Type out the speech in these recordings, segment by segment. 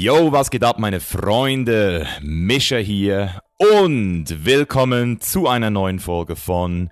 Yo, was geht ab, meine Freunde? Mischa hier und willkommen zu einer neuen Folge von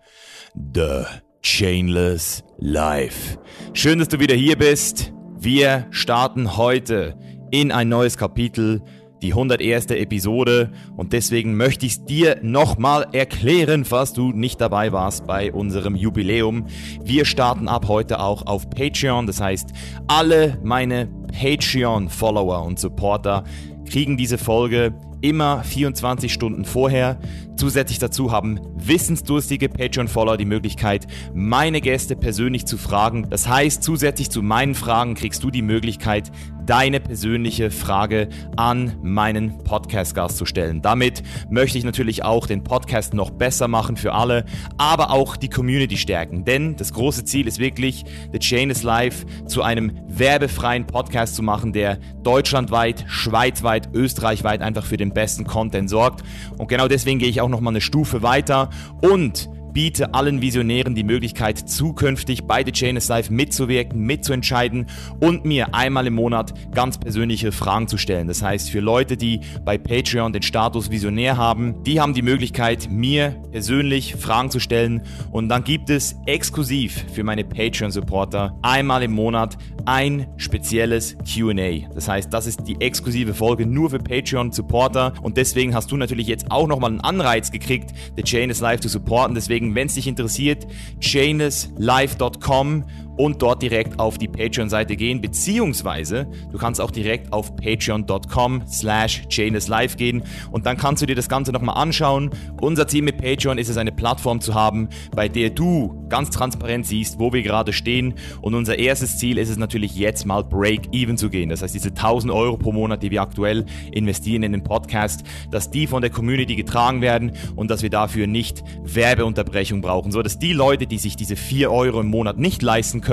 The Chainless Life. Schön, dass du wieder hier bist. Wir starten heute in ein neues Kapitel die 101. Episode und deswegen möchte ich es dir nochmal erklären, falls du nicht dabei warst bei unserem Jubiläum. Wir starten ab heute auch auf Patreon, das heißt, alle meine Patreon-Follower und Supporter kriegen diese Folge immer 24 Stunden vorher. Zusätzlich dazu haben wissensdurstige Patreon-Follower die Möglichkeit, meine Gäste persönlich zu fragen. Das heißt, zusätzlich zu meinen Fragen kriegst du die Möglichkeit, deine persönliche Frage an meinen Podcast-Gast zu stellen. Damit möchte ich natürlich auch den Podcast noch besser machen für alle, aber auch die Community stärken. Denn das große Ziel ist wirklich, The Chain is Life zu einem werbefreien Podcast zu machen, der deutschlandweit, schweizweit, österreichweit einfach für den besten Content sorgt. Und genau deswegen gehe ich auch nochmal eine Stufe weiter und biete allen Visionären die Möglichkeit, zukünftig bei The Chain is Life mitzuwirken, mitzuentscheiden und mir einmal im Monat ganz persönliche Fragen zu stellen. Das heißt, für Leute, die bei Patreon den Status Visionär haben, die haben die Möglichkeit, mir persönlich Fragen zu stellen und dann gibt es exklusiv für meine Patreon-Supporter einmal im Monat ein spezielles QA. Das heißt, das ist die exklusive Folge nur für Patreon-Supporter und deswegen hast du natürlich jetzt auch nochmal einen Anreiz gekriegt, The Chain is Life zu supporten. Deswegen Deswegen, wenn es dich interessiert, chainlesslife.com und dort direkt auf die Patreon-Seite gehen, beziehungsweise du kannst auch direkt auf patreon.com slash live gehen und dann kannst du dir das Ganze nochmal anschauen. Unser Ziel mit Patreon ist es, eine Plattform zu haben, bei der du ganz transparent siehst, wo wir gerade stehen und unser erstes Ziel ist es natürlich jetzt mal Break-Even zu gehen. Das heißt, diese 1000 Euro pro Monat, die wir aktuell investieren in den Podcast, dass die von der Community getragen werden und dass wir dafür nicht Werbeunterbrechung brauchen, so dass die Leute, die sich diese 4 Euro im Monat nicht leisten können,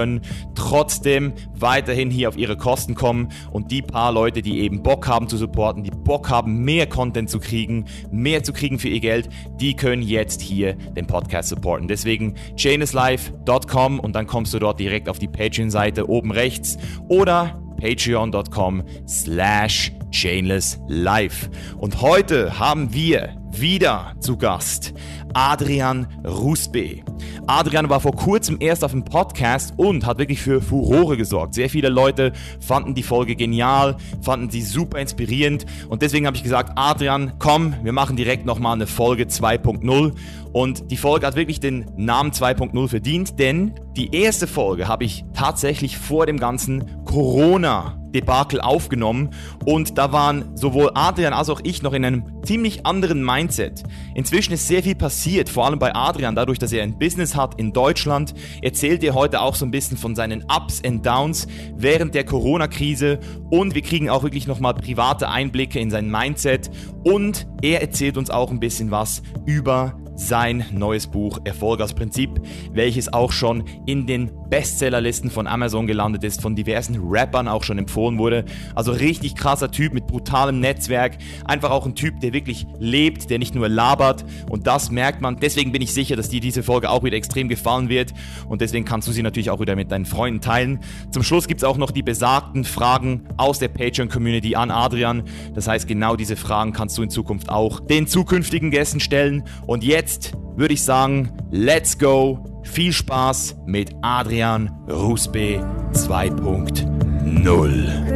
trotzdem weiterhin hier auf ihre Kosten kommen und die paar Leute, die eben Bock haben zu supporten, die Bock haben, mehr Content zu kriegen, mehr zu kriegen für ihr Geld, die können jetzt hier den Podcast supporten. Deswegen chainislife.com und dann kommst du dort direkt auf die Patreon-Seite oben rechts oder patreon.com slash chainlesslife. Und heute haben wir wieder zu Gast Adrian Rusbe. Adrian war vor kurzem erst auf dem Podcast und hat wirklich für Furore gesorgt. Sehr viele Leute fanden die Folge genial, fanden sie super inspirierend und deswegen habe ich gesagt, Adrian, komm, wir machen direkt nochmal eine Folge 2.0 und die Folge hat wirklich den Namen 2.0 verdient, denn die erste Folge habe ich tatsächlich vor dem ganzen Corona Debakel aufgenommen. Und da waren sowohl Adrian als auch ich noch in einem ziemlich anderen Mindset. Inzwischen ist sehr viel passiert, vor allem bei Adrian, dadurch, dass er ein Business hat in Deutschland, erzählt er heute auch so ein bisschen von seinen Ups and Downs während der Corona-Krise. Und wir kriegen auch wirklich nochmal private Einblicke in sein Mindset. Und er erzählt uns auch ein bisschen was über sein neues Buch Erfolg als Prinzip, welches auch schon in den Bestsellerlisten von Amazon gelandet ist, von diversen Rappern auch schon empfohlen wurde. Also richtig krasser Typ mit brutalem Netzwerk, einfach auch ein Typ, der wirklich lebt, der nicht nur labert und das merkt man. Deswegen bin ich sicher, dass dir diese Folge auch wieder extrem gefallen wird und deswegen kannst du sie natürlich auch wieder mit deinen Freunden teilen. Zum Schluss gibt es auch noch die besagten Fragen aus der Patreon-Community an Adrian. Das heißt, genau diese Fragen kannst du in Zukunft auch den zukünftigen Gästen stellen und jetzt würde ich sagen, let's go. Viel Spaß mit Adrian Rusbe 2.0.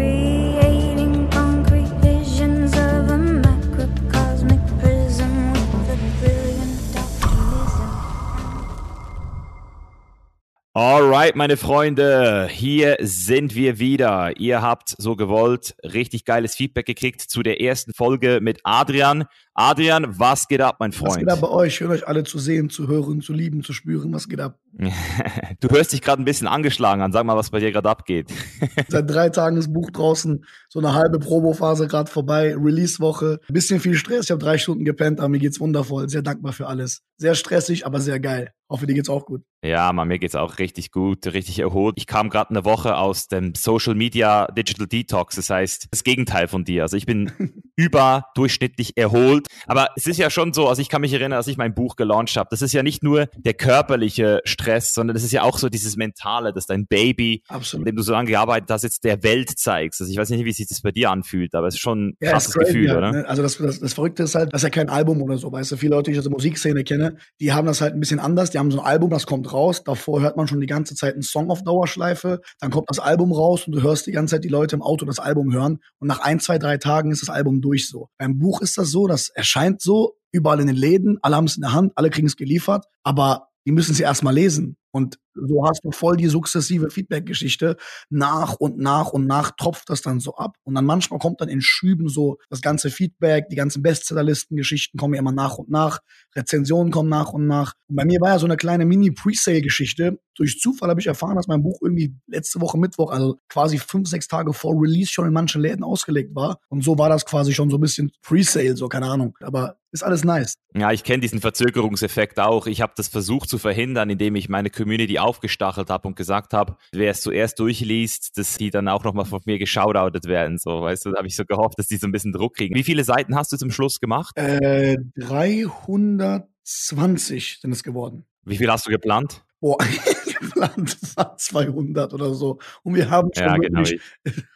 Alright, meine Freunde, hier sind wir wieder. Ihr habt so gewollt richtig geiles Feedback gekriegt zu der ersten Folge mit Adrian. Adrian, was geht ab, mein Freund? Was geht ab bei euch? Schön, euch alle zu sehen, zu hören, zu lieben, zu spüren. Was geht ab? du hörst dich gerade ein bisschen angeschlagen an. Sag mal, was bei dir gerade abgeht. Seit drei Tagen das Buch draußen, so eine halbe Probophase gerade vorbei, Release-Woche. Bisschen viel Stress. Ich habe drei Stunden gepennt, aber mir geht's wundervoll. Sehr dankbar für alles. Sehr stressig, aber sehr geil. Hoffe, dir geht's auch gut. Ja, man, mir geht's auch richtig gut, richtig erholt. Ich kam gerade eine Woche aus dem Social Media Digital Detox, das heißt das Gegenteil von dir. Also ich bin überdurchschnittlich erholt. Aber es ist ja schon so, also ich kann mich erinnern, als ich mein Buch gelauncht habe, das ist ja nicht nur der körperliche Stress, sondern das ist ja auch so dieses Mentale, dass dein Baby, Absolut. mit dem du so lange gearbeitet hast, jetzt der Welt zeigst. Also ich weiß nicht, wie sich das bei dir anfühlt, aber es ist schon ein ja, krasses crazy, Gefühl, ja, oder? Ne? Also das, das, das Verrückte ist halt, das ist ja kein Album oder so, weißt du, viele Leute, die ich aus der Musikszene kenne, die haben das halt ein bisschen anders, die haben so ein Album, das kommt raus, davor hört man schon die ganze Zeit einen Song auf Dauerschleife, dann kommt das Album raus und du hörst die ganze Zeit die Leute im Auto das Album hören und nach ein, zwei, drei Tagen ist das Album durch so. Beim Buch ist das so, das erscheint so, überall in den Läden, alle haben es in der Hand, alle kriegen es geliefert, aber die müssen es erstmal lesen. Und so hast du voll die sukzessive Feedback-Geschichte. Nach und nach und nach tropft das dann so ab. Und dann manchmal kommt dann in Schüben so das ganze Feedback, die ganzen Bestsellerlisten-Geschichten kommen ja immer nach und nach. Rezensionen kommen nach und nach. Und bei mir war ja so eine kleine Mini-Presale-Geschichte. Durch Zufall habe ich erfahren, dass mein Buch irgendwie letzte Woche Mittwoch, also quasi fünf, sechs Tage vor Release schon in manchen Läden ausgelegt war. Und so war das quasi schon so ein bisschen Presale, so keine Ahnung. Aber ist alles nice. Ja, ich kenne diesen Verzögerungseffekt auch. Ich habe das versucht zu verhindern, indem ich meine Community aufgestachelt habe und gesagt habe, wer es zuerst durchliest, dass die dann auch nochmal von mir geschaudoutet werden. So, weißt du, da habe ich so gehofft, dass die so ein bisschen Druck kriegen. Wie viele Seiten hast du zum Schluss gemacht? Äh, 320 sind es geworden. Wie viel hast du geplant? Boah, geplant war 200 oder so. Und wir haben schon ja, genau.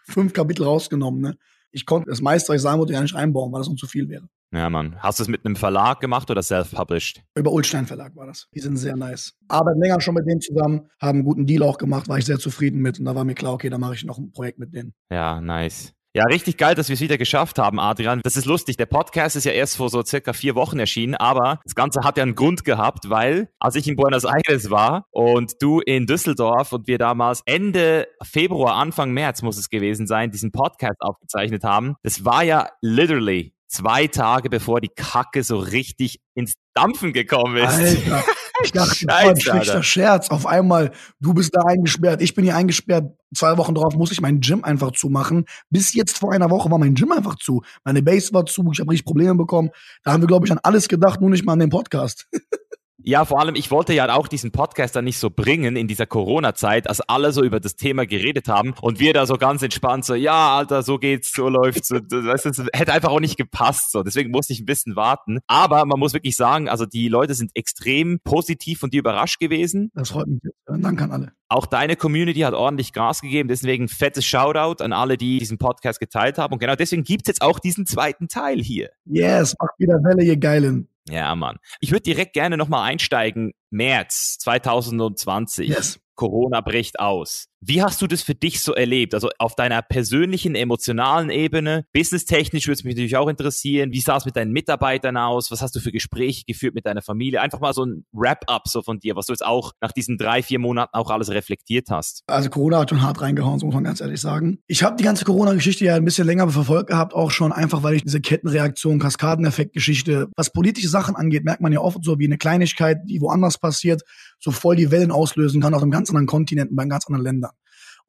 fünf Kapitel rausgenommen. Ne? Ich konnte das meiste, was ich sagen wollte, ja nicht einbauen, weil das uns zu viel wäre. Ja, Mann. Hast du es mit einem Verlag gemacht oder self-published? Über Ulstein Verlag war das. Die sind sehr nice. Arbeiten länger schon mit denen zusammen, haben einen guten Deal auch gemacht, war ich sehr zufrieden mit. Und da war mir klar, okay, da mache ich noch ein Projekt mit denen. Ja, nice. Ja, richtig geil, dass wir es wieder geschafft haben, Adrian. Das ist lustig. Der Podcast ist ja erst vor so circa vier Wochen erschienen, aber das Ganze hat ja einen Grund gehabt, weil als ich in Buenos Aires war und du in Düsseldorf und wir damals Ende Februar, Anfang März muss es gewesen sein, diesen Podcast aufgezeichnet haben, das war ja literally zwei Tage bevor die Kacke so richtig ins Dampfen gekommen ist. Alter, ich dachte, das war ein schlechter Scherz. Auf einmal, du bist da eingesperrt, ich bin hier eingesperrt. Zwei Wochen drauf muss ich mein Gym einfach zumachen. Bis jetzt vor einer Woche war mein Gym einfach zu. Meine Base war zu, ich habe richtig Probleme bekommen. Da haben wir, glaube ich, an alles gedacht, nur nicht mal an den Podcast. Ja, vor allem, ich wollte ja auch diesen Podcast dann nicht so bringen in dieser Corona-Zeit, als alle so über das Thema geredet haben und wir da so ganz entspannt so, ja, Alter, so geht's, so läuft's. So, das, das hätte einfach auch nicht gepasst. So. Deswegen musste ich ein bisschen warten. Aber man muss wirklich sagen, also die Leute sind extrem positiv von dir überrascht gewesen. Das freut mich. Danke an alle. Auch deine Community hat ordentlich Gas gegeben. Deswegen fettes Shoutout an alle, die diesen Podcast geteilt haben. Und genau deswegen gibt's jetzt auch diesen zweiten Teil hier. Yes, macht wieder Welle, ihr Geilen. Ja, Mann. Ich würde direkt gerne nochmal einsteigen. März 2020. Yes. Corona bricht aus. Wie hast du das für dich so erlebt? Also auf deiner persönlichen, emotionalen Ebene, businesstechnisch würde es mich natürlich auch interessieren. Wie sah es mit deinen Mitarbeitern aus? Was hast du für Gespräche geführt mit deiner Familie? Einfach mal so ein Wrap-up so von dir, was du jetzt auch nach diesen drei, vier Monaten auch alles reflektiert hast. Also Corona hat schon hart reingehauen, so muss man ganz ehrlich sagen. Ich habe die ganze Corona-Geschichte ja ein bisschen länger verfolgt gehabt, auch schon einfach, weil ich diese Kettenreaktion, Kaskadeneffekt-Geschichte, was politische Sachen angeht, merkt man ja oft so wie eine Kleinigkeit, die woanders passiert, so voll die Wellen auslösen kann auf einem ganz anderen Kontinent, bei ganz anderen Ländern.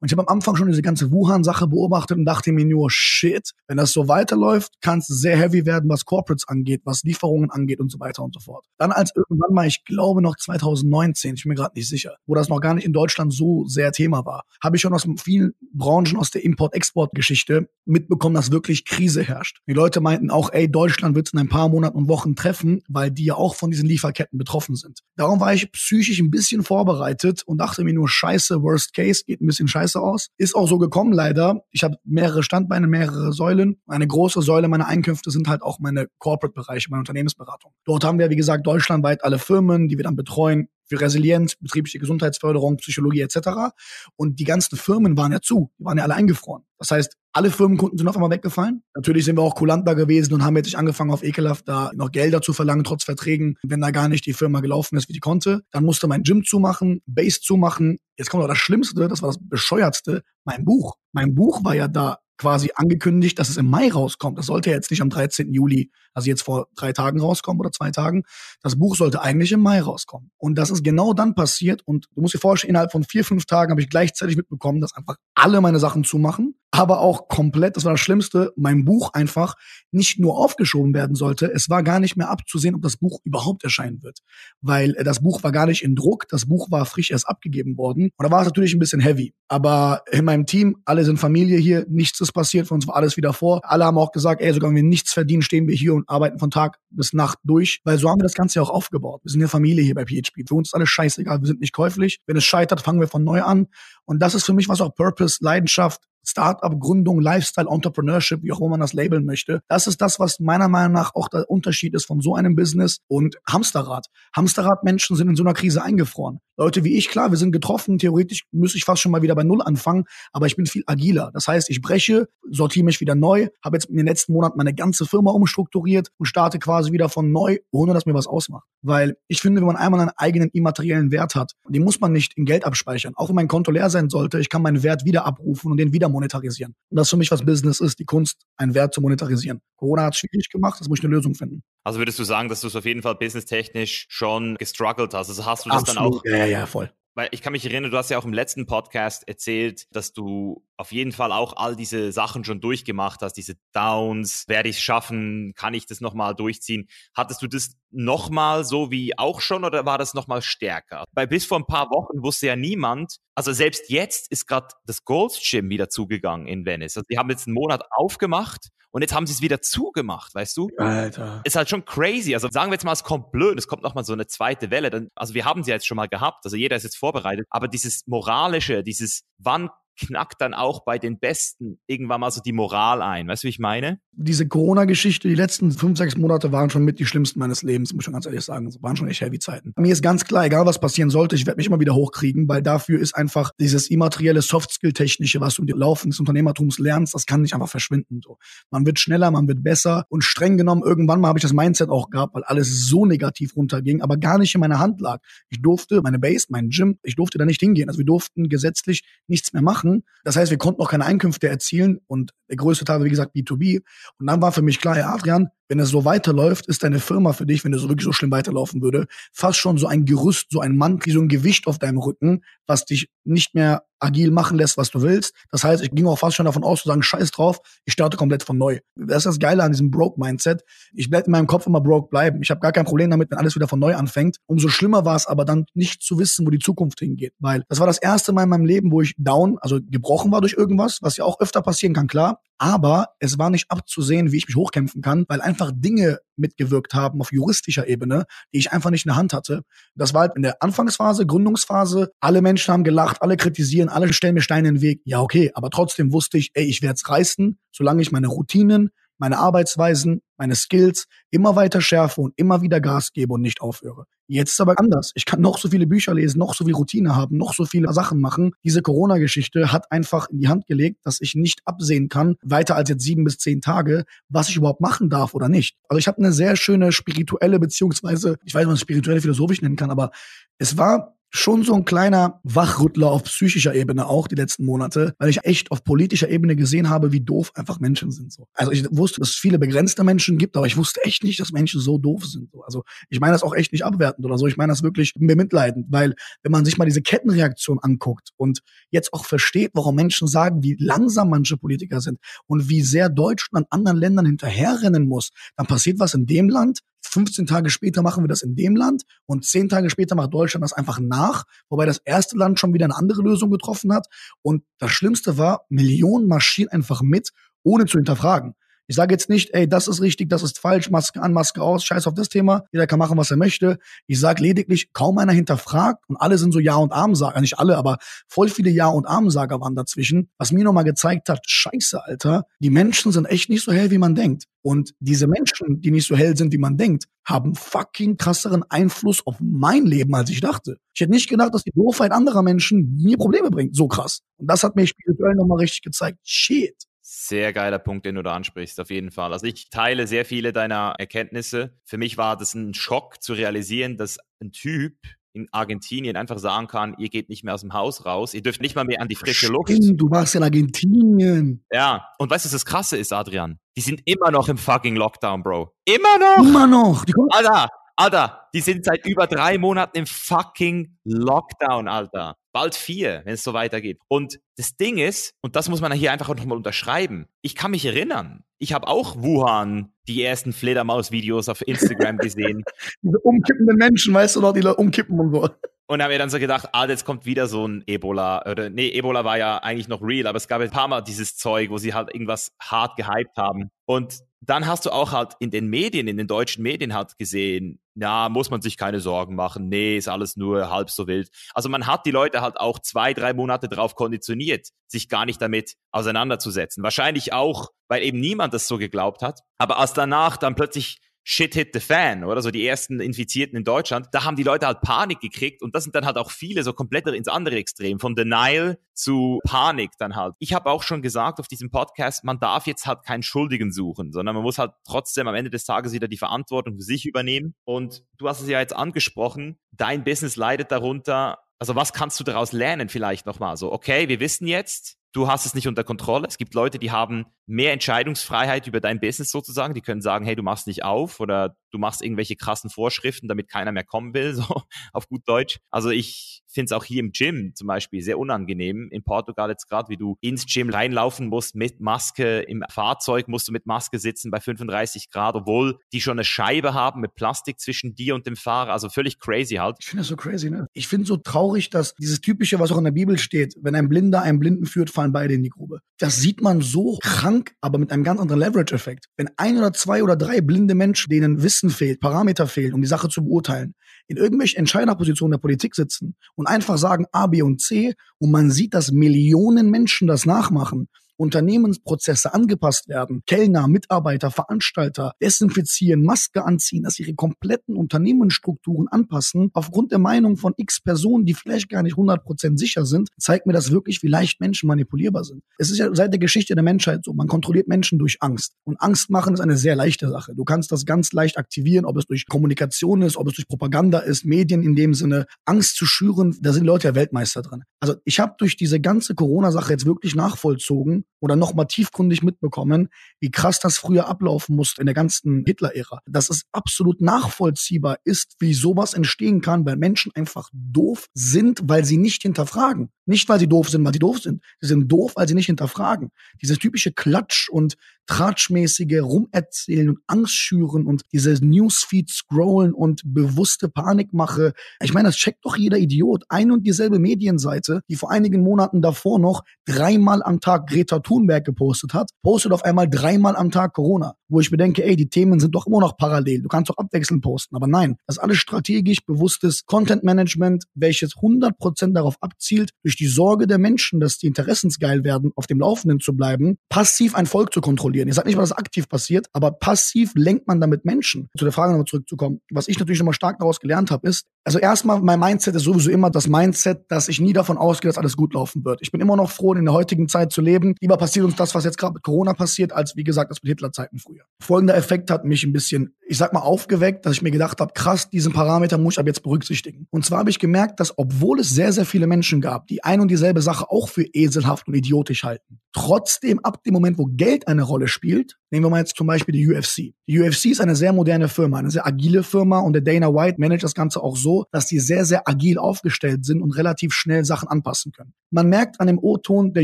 Und ich habe am Anfang schon diese ganze Wuhan-Sache beobachtet und dachte mir nur, shit, wenn das so weiterläuft, kann es sehr heavy werden, was Corporates angeht, was Lieferungen angeht und so weiter und so fort. Dann als irgendwann mal, ich glaube noch 2019, ich bin mir gerade nicht sicher, wo das noch gar nicht in Deutschland so sehr Thema war, habe ich schon aus vielen Branchen aus der Import-Export-Geschichte mitbekommen, dass wirklich Krise herrscht. Die Leute meinten auch, ey, Deutschland wird es in ein paar Monaten und Wochen treffen, weil die ja auch von diesen Lieferketten betroffen sind. Darum war ich psychisch ein bisschen vorbereitet und dachte mir nur, scheiße, worst case, geht ein bisschen scheiße scheiße aus. Ist auch so gekommen leider. Ich habe mehrere Standbeine, mehrere Säulen. Eine große Säule meiner Einkünfte sind halt auch meine Corporate-Bereiche, meine Unternehmensberatung. Dort haben wir, wie gesagt, deutschlandweit alle Firmen, die wir dann betreuen, für Resilienz, betriebliche Gesundheitsförderung, Psychologie etc. Und die ganzen Firmen waren ja zu, die waren ja alle eingefroren. Das heißt, alle Firmenkunden sind auf einmal weggefallen. Natürlich sind wir auch kulanter gewesen und haben jetzt nicht angefangen, auf ekelhaft da noch Gelder zu verlangen, trotz Verträgen, wenn da gar nicht die Firma gelaufen ist, wie die konnte. Dann musste mein Gym zumachen, Base zumachen. Jetzt kommt noch das Schlimmste, das war das Bescheuertste, mein Buch. Mein Buch war ja da quasi angekündigt, dass es im Mai rauskommt. Das sollte jetzt nicht am 13. Juli, also jetzt vor drei Tagen rauskommen oder zwei Tagen. Das Buch sollte eigentlich im Mai rauskommen. Und das ist genau dann passiert. Und du musst dir vorstellen, innerhalb von vier, fünf Tagen habe ich gleichzeitig mitbekommen, dass einfach alle meine Sachen zumachen. aber auch komplett, das war das Schlimmste, mein Buch einfach nicht nur aufgeschoben werden sollte, es war gar nicht mehr abzusehen, ob das Buch überhaupt erscheinen wird. Weil äh, das Buch war gar nicht in Druck, das Buch war frisch erst abgegeben worden. Und da war es natürlich ein bisschen heavy. Aber in meinem Team, alle sind Familie hier, nichts ist passiert, für uns war alles wieder vor. Alle haben auch gesagt, ey, sogar wenn wir nichts verdienen, stehen wir hier und arbeiten von Tag bis Nacht durch. Weil so haben wir das Ganze ja auch aufgebaut. Wir sind eine Familie hier bei PHP. Für uns ist alles scheißegal, wir sind nicht käuflich. Wenn es scheitert, fangen wir von neu an. Und das ist für mich was auch Purpose, Leidenschaft, Startup-Gründung, Lifestyle, Entrepreneurship, wie auch immer man das labeln möchte. Das ist das, was meiner Meinung nach auch der Unterschied ist von so einem Business und Hamsterrad. Hamsterrad-Menschen sind in so einer Krise eingefroren. Leute wie ich, klar, wir sind getroffen. Theoretisch müsste ich fast schon mal wieder bei Null anfangen, aber ich bin viel agiler. Das heißt, ich breche, sortiere mich wieder neu, habe jetzt in den letzten Monaten meine ganze Firma umstrukturiert und starte quasi wieder von neu, ohne dass mir was ausmacht. Weil ich finde, wenn man einmal einen eigenen immateriellen Wert hat, den muss man nicht in Geld abspeichern. Auch wenn mein Konto leer sein sollte, ich kann meinen Wert wieder abrufen und den wieder monetarisieren. Und das ist für mich, was Business ist, die Kunst, einen Wert zu monetarisieren. Corona hat es schwierig gemacht, das muss ich eine Lösung finden. Also würdest du sagen, dass du es auf jeden Fall businesstechnisch schon gestruggelt hast? Also hast du das Absolut. dann auch? Ja, ja, voll. Weil ich kann mich erinnern, du hast ja auch im letzten Podcast erzählt, dass du auf jeden Fall auch all diese Sachen schon durchgemacht hast, diese Downs, werde ich es schaffen, kann ich das nochmal durchziehen? Hattest du das nochmal so wie auch schon oder war das nochmal stärker? Weil bis vor ein paar Wochen wusste ja niemand, also selbst jetzt ist gerade das Gold's Gym wieder zugegangen in Venice. Also die haben jetzt einen Monat aufgemacht und jetzt haben sie es wieder zugemacht, weißt du? Alter. Ist halt schon crazy. Also sagen wir jetzt mal, es kommt blöd, es kommt nochmal so eine zweite Welle. Dann, also wir haben sie jetzt schon mal gehabt, also jeder ist jetzt vorbereitet. Aber dieses Moralische, dieses, wann knackt dann auch bei den Besten irgendwann mal so die Moral ein. Weißt du, wie ich meine? Diese Corona-Geschichte, die letzten fünf, sechs Monate waren schon mit die schlimmsten meines Lebens, muss ich ganz ehrlich sagen. Es waren schon echt heavy Zeiten. Mir ist ganz klar, egal was passieren sollte, ich werde mich immer wieder hochkriegen, weil dafür ist einfach dieses immaterielle Soft-Skill-Technische, was du im Laufen des Unternehmertums lernst, das kann nicht einfach verschwinden. So. Man wird schneller, man wird besser und streng genommen, irgendwann mal habe ich das Mindset auch gehabt, weil alles so negativ runterging, aber gar nicht in meiner Hand lag. Ich durfte, meine Base, mein Gym, ich durfte da nicht hingehen. Also wir durften gesetzlich nichts mehr machen. Das heißt, wir konnten auch keine Einkünfte erzielen und der größte Teil war, wie gesagt, B2B. Und dann war für mich klar, ja, Adrian, wenn es so weiterläuft, ist deine Firma für dich, wenn es so wirklich so schlimm weiterlaufen würde, fast schon so ein Gerüst, so ein Mantel, so ein Gewicht auf deinem Rücken, was dich nicht mehr agil machen lässt, was du willst. Das heißt, ich ging auch fast schon davon aus, zu sagen, scheiß drauf, ich starte komplett von neu. Das ist das Geile an diesem Broke-Mindset. Ich werde in meinem Kopf immer broke bleiben. Ich habe gar kein Problem damit, wenn alles wieder von neu anfängt. Umso schlimmer war es aber dann nicht zu wissen, wo die Zukunft hingeht. Weil das war das erste Mal in meinem Leben, wo ich down, also gebrochen war durch irgendwas, was ja auch öfter passieren kann, klar. Aber es war nicht abzusehen, wie ich mich hochkämpfen kann, weil einfach Dinge mitgewirkt haben auf juristischer Ebene, die ich einfach nicht in der Hand hatte. Das war halt in der Anfangsphase, Gründungsphase. Alle Menschen haben gelacht, alle kritisieren, alle stellen mir Steine in den Weg. Ja, okay, aber trotzdem wusste ich, ey, ich werde es reißen, solange ich meine Routinen, meine Arbeitsweisen, meine Skills immer weiter schärfe und immer wieder Gas gebe und nicht aufhöre. Jetzt ist aber anders. Ich kann noch so viele Bücher lesen, noch so viel Routine haben, noch so viele Sachen machen. Diese Corona-Geschichte hat einfach in die Hand gelegt, dass ich nicht absehen kann, weiter als jetzt sieben bis zehn Tage, was ich überhaupt machen darf oder nicht. Also ich habe eine sehr schöne spirituelle, beziehungsweise, ich weiß nicht, was man spirituelle philosophisch nennen kann, aber es war schon so ein kleiner Wachrüttler auf psychischer Ebene auch die letzten Monate, weil ich echt auf politischer Ebene gesehen habe, wie doof einfach Menschen sind. So. Also ich wusste, dass es viele begrenzte Menschen gibt, aber ich wusste echt nicht, dass Menschen so doof sind. So. Also ich meine das auch echt nicht abwertend oder so. Ich meine das wirklich bemitleidend, weil wenn man sich mal diese Kettenreaktion anguckt und jetzt auch versteht, warum Menschen sagen, wie langsam manche Politiker sind und wie sehr Deutschland anderen Ländern hinterherrennen muss, dann passiert was in dem Land, 15 Tage später machen wir das in dem Land und 10 Tage später macht Deutschland das einfach nach, wobei das erste Land schon wieder eine andere Lösung getroffen hat. Und das Schlimmste war, Millionen marschieren einfach mit, ohne zu hinterfragen. Ich sage jetzt nicht, ey, das ist richtig, das ist falsch, Maske an, Maske aus, scheiß auf das Thema. Jeder kann machen, was er möchte. Ich sage lediglich, kaum einer hinterfragt und alle sind so Ja- und Armsager. Nicht alle, aber voll viele Ja- und Armsager waren dazwischen. Was mir nochmal gezeigt hat, scheiße, Alter, die Menschen sind echt nicht so hell, wie man denkt. Und diese Menschen, die nicht so hell sind, wie man denkt, haben fucking krasseren Einfluss auf mein Leben, als ich dachte. Ich hätte nicht gedacht, dass die Doofheit anderer Menschen mir Probleme bringt. So krass. Und das hat mir spirituell nochmal richtig gezeigt. Shit. Sehr geiler Punkt, den du da ansprichst, auf jeden Fall. Also ich teile sehr viele deiner Erkenntnisse. Für mich war das ein Schock zu realisieren, dass ein Typ in Argentinien einfach sagen kann, ihr geht nicht mehr aus dem Haus raus, ihr dürft nicht mal mehr an die frische Luft. Stimmt, du warst in Argentinien. Ja, und weißt du, was das Krasse ist, Adrian? Die sind immer noch im fucking Lockdown, Bro. Immer noch! Immer noch. Die Alter, Alter, die sind seit über drei Monaten im fucking Lockdown, Alter. Bald vier, wenn es so weitergeht. Und das Ding ist, und das muss man hier einfach nochmal unterschreiben, ich kann mich erinnern, ich habe auch Wuhan die ersten Fledermaus-Videos auf Instagram gesehen. Diese umkippenden Menschen, weißt du noch, die umkippen und so. Und haben mir dann so gedacht, ah, jetzt kommt wieder so ein Ebola. Oder nee, Ebola war ja eigentlich noch real, aber es gab ein paar Mal dieses Zeug, wo sie halt irgendwas hart gehypt haben. Und dann hast du auch halt in den Medien, in den deutschen Medien halt gesehen, ja, muss man sich keine Sorgen machen, nee, ist alles nur halb so wild. Also man hat die Leute halt auch zwei, drei Monate darauf konditioniert, sich gar nicht damit auseinanderzusetzen. Wahrscheinlich auch, weil eben niemand das so geglaubt hat. Aber als danach dann plötzlich Shit hit the fan, oder? So die ersten Infizierten in Deutschland, da haben die Leute halt Panik gekriegt und das sind dann halt auch viele so komplett ins andere Extrem, von Denial zu Panik dann halt. Ich habe auch schon gesagt auf diesem Podcast, man darf jetzt halt keinen Schuldigen suchen, sondern man muss halt trotzdem am Ende des Tages wieder die Verantwortung für sich übernehmen. Und du hast es ja jetzt angesprochen, dein Business leidet darunter, also was kannst du daraus lernen vielleicht nochmal so, okay, wir wissen jetzt, du hast es nicht unter Kontrolle. Es gibt Leute, die haben mehr Entscheidungsfreiheit über dein Business sozusagen. Die können sagen, hey, du machst nicht auf oder du machst irgendwelche krassen Vorschriften, damit keiner mehr kommen will, so auf gut Deutsch. Also ich finde es auch hier im Gym zum Beispiel sehr unangenehm. In Portugal jetzt gerade, wie du ins Gym reinlaufen musst mit Maske, im Fahrzeug musst du mit Maske sitzen bei 35 Grad, obwohl die schon eine Scheibe haben mit Plastik zwischen dir und dem Fahrer. Also völlig crazy halt. Ich finde das so crazy, ne? Ich finde so traurig, dass dieses typische, was auch in der Bibel steht, wenn ein Blinder einen Blinden führt, fallen beide in die Grube. Das sieht man so krank, aber mit einem ganz anderen Leverage-Effekt. Wenn ein oder zwei oder drei blinde Menschen, denen Wissen fehlt, Parameter fehlen, um die Sache zu beurteilen, in irgendwelchen Entscheiderpositionen der Politik sitzen und einfach sagen A, B und C und man sieht, dass Millionen Menschen das nachmachen Unternehmensprozesse angepasst werden, Kellner, Mitarbeiter, Veranstalter desinfizieren, Maske anziehen, dass ihre kompletten Unternehmensstrukturen anpassen, aufgrund der Meinung von x Personen, die vielleicht gar nicht 100% sicher sind, zeigt mir das wirklich, wie leicht Menschen manipulierbar sind. Es ist ja seit der Geschichte der Menschheit so, man kontrolliert Menschen durch Angst. Und Angst machen ist eine sehr leichte Sache. Du kannst das ganz leicht aktivieren, ob es durch Kommunikation ist, ob es durch Propaganda ist, Medien in dem Sinne, Angst zu schüren, da sind Leute ja Weltmeister drin. Also ich habe durch diese ganze Corona-Sache jetzt wirklich nachvollzogen, oder noch mal tiefgründig mitbekommen, wie krass das früher ablaufen musste in der ganzen Hitler-Ära. Dass es absolut nachvollziehbar ist, wie sowas entstehen kann, weil Menschen einfach doof sind, weil sie nicht hinterfragen. Nicht, weil sie doof sind, weil sie doof sind. Sie sind doof, weil sie nicht hinterfragen. Dieses typische Klatsch und tratschmäßige Rumerzählen und Angst schüren und diese Newsfeed scrollen und bewusste Panikmache. Ich meine, das checkt doch jeder Idiot. Ein und dieselbe Medienseite, die vor einigen Monaten davor noch dreimal am Tag Greta Thunberg gepostet hat, postet auf einmal dreimal am Tag Corona. Wo ich bedenke, ey, die Themen sind doch immer noch parallel. Du kannst doch abwechselnd posten. Aber nein, das ist alles strategisch bewusstes Content Management, welches 100% darauf abzielt, durch die Sorge der Menschen, dass die interessensgeil werden, auf dem Laufenden zu bleiben, passiv ein Volk zu kontrollieren. Ich sage nicht mal, aktiv passiert, aber passiv lenkt man damit Menschen. Zu der Frage nochmal zurückzukommen. Was ich natürlich nochmal stark daraus gelernt habe, ist, also erstmal, mein Mindset ist sowieso immer das Mindset, dass ich nie davon ausgehe, dass alles gut laufen wird. Ich bin immer noch froh, in der heutigen Zeit zu leben. Lieber passiert uns das, was jetzt gerade mit Corona passiert, als wie gesagt, das mit Hitlerzeiten früher. Folgender Effekt hat mich ein bisschen, ich sag mal, aufgeweckt, dass ich mir gedacht habe, krass, diesen Parameter muss ich ab jetzt berücksichtigen. Und zwar habe ich gemerkt, dass obwohl es sehr, sehr viele Menschen gab, die ein und dieselbe Sache auch für eselhaft und idiotisch halten, trotzdem ab dem Moment, wo Geld eine Rolle spielt, nehmen wir mal jetzt zum Beispiel die UFC. Die UFC ist eine sehr moderne Firma, eine sehr agile Firma und der Dana White managt das Ganze auch so, dass die sehr, sehr agil aufgestellt sind und relativ schnell Sachen anpassen können. Man merkt an dem O-Ton der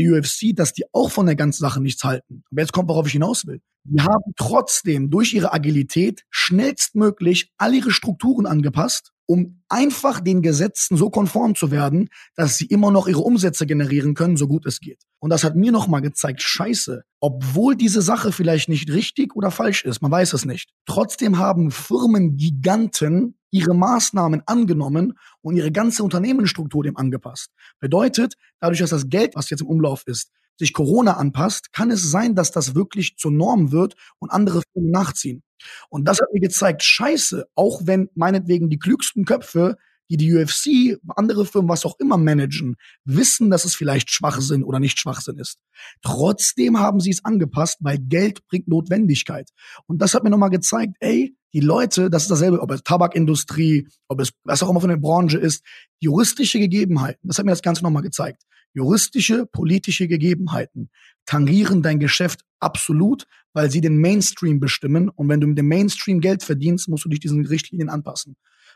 UFC, dass die auch von der ganzen Sache nichts halten. Aber jetzt kommt, worauf ich hinaus will. Die haben trotzdem durch ihre Agilität schnellstmöglich all ihre Strukturen angepasst, um einfach den Gesetzen so konform zu werden, dass sie immer noch ihre Umsätze generieren können, so gut es geht. Und das hat mir nochmal gezeigt, scheiße, obwohl diese Sache vielleicht nicht richtig oder falsch ist, man weiß es nicht. Trotzdem haben Firmengiganten ihre Maßnahmen angenommen und ihre ganze Unternehmensstruktur dem angepasst. Bedeutet, dadurch, dass das Geld, was jetzt im Umlauf ist, sich Corona anpasst, kann es sein, dass das wirklich zur Norm wird und andere Firmen nachziehen. Und das hat mir gezeigt, scheiße, auch wenn meinetwegen die klügsten Köpfe die die UFC, andere Firmen, was auch immer managen, wissen, dass es vielleicht Schwachsinn oder nicht Schwachsinn ist. Trotzdem haben sie es angepasst, weil Geld bringt Notwendigkeit. Und das hat mir nochmal gezeigt, ey, die Leute, das ist dasselbe, ob es Tabakindustrie, ob es was auch immer von der Branche ist, juristische Gegebenheiten, das hat mir das Ganze nochmal gezeigt. Juristische, politische Gegebenheiten tangieren dein Geschäft absolut, weil sie den Mainstream bestimmen. Und wenn du mit dem Mainstream Geld verdienst, musst du dich diesen Richtlinien anpassen.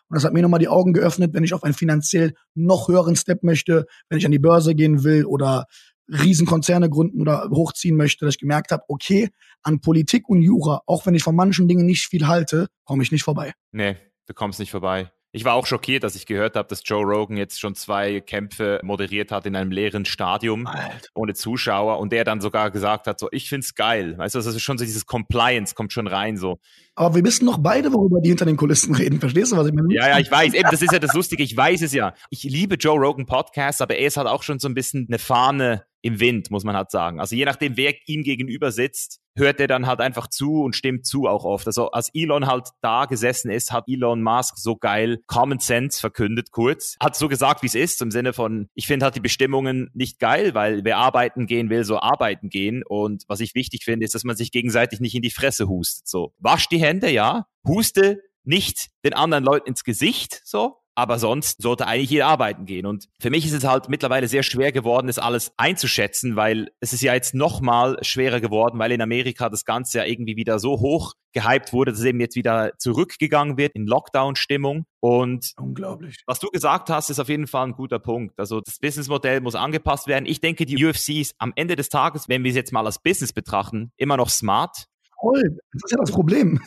Und das hat mir nochmal die Augen geöffnet, wenn ich auf einen finanziell noch höheren Step möchte, wenn ich an die Börse gehen will oder Riesenkonzerne gründen oder hochziehen möchte, dass ich gemerkt habe, okay, an Politik und Jura, auch wenn ich von manchen Dingen nicht viel halte, komme ich nicht vorbei. Nee, du kommst nicht vorbei. Ich war auch schockiert, dass ich gehört habe, dass Joe Rogan jetzt schon zwei Kämpfe moderiert hat in einem leeren Stadium Alter. ohne Zuschauer und der dann sogar gesagt hat, so ich find's geil. Weißt du, das ist schon so dieses Compliance kommt schon rein so. Aber wir wissen doch beide, worüber die hinter den Kulissen reden. Verstehst du, was ich meine? Ja, ja, ich weiß. Eben, das ist ja das Lustige. Ich weiß es ja. Ich liebe Joe Rogan Podcast, aber er ist halt auch schon so ein bisschen eine Fahne im Wind, muss man halt sagen. Also je nachdem, wer ihm gegenüber sitzt, hört er dann halt einfach zu und stimmt zu auch oft. Also als Elon halt da gesessen ist, hat Elon Musk so geil Common Sense verkündet kurz. Hat so gesagt, wie es ist, im Sinne von, ich finde halt die Bestimmungen nicht geil, weil wer arbeiten gehen will, so arbeiten gehen. Und was ich wichtig finde, ist, dass man sich gegenseitig nicht in die Fresse hustet. So, wasch die Hände, ja, huste nicht den anderen Leuten ins Gesicht, so, aber sonst sollte eigentlich jeder arbeiten gehen. Und für mich ist es halt mittlerweile sehr schwer geworden, das alles einzuschätzen, weil es ist ja jetzt nochmal schwerer geworden, weil in Amerika das Ganze ja irgendwie wieder so hoch gehypt wurde, dass es eben jetzt wieder zurückgegangen wird in Lockdown-Stimmung. Und unglaublich. Was du gesagt hast, ist auf jeden Fall ein guter Punkt. Also das Businessmodell muss angepasst werden. Ich denke, die UFC ist am Ende des Tages, wenn wir es jetzt mal als Business betrachten, immer noch smart. Voll, das ist ja das Problem.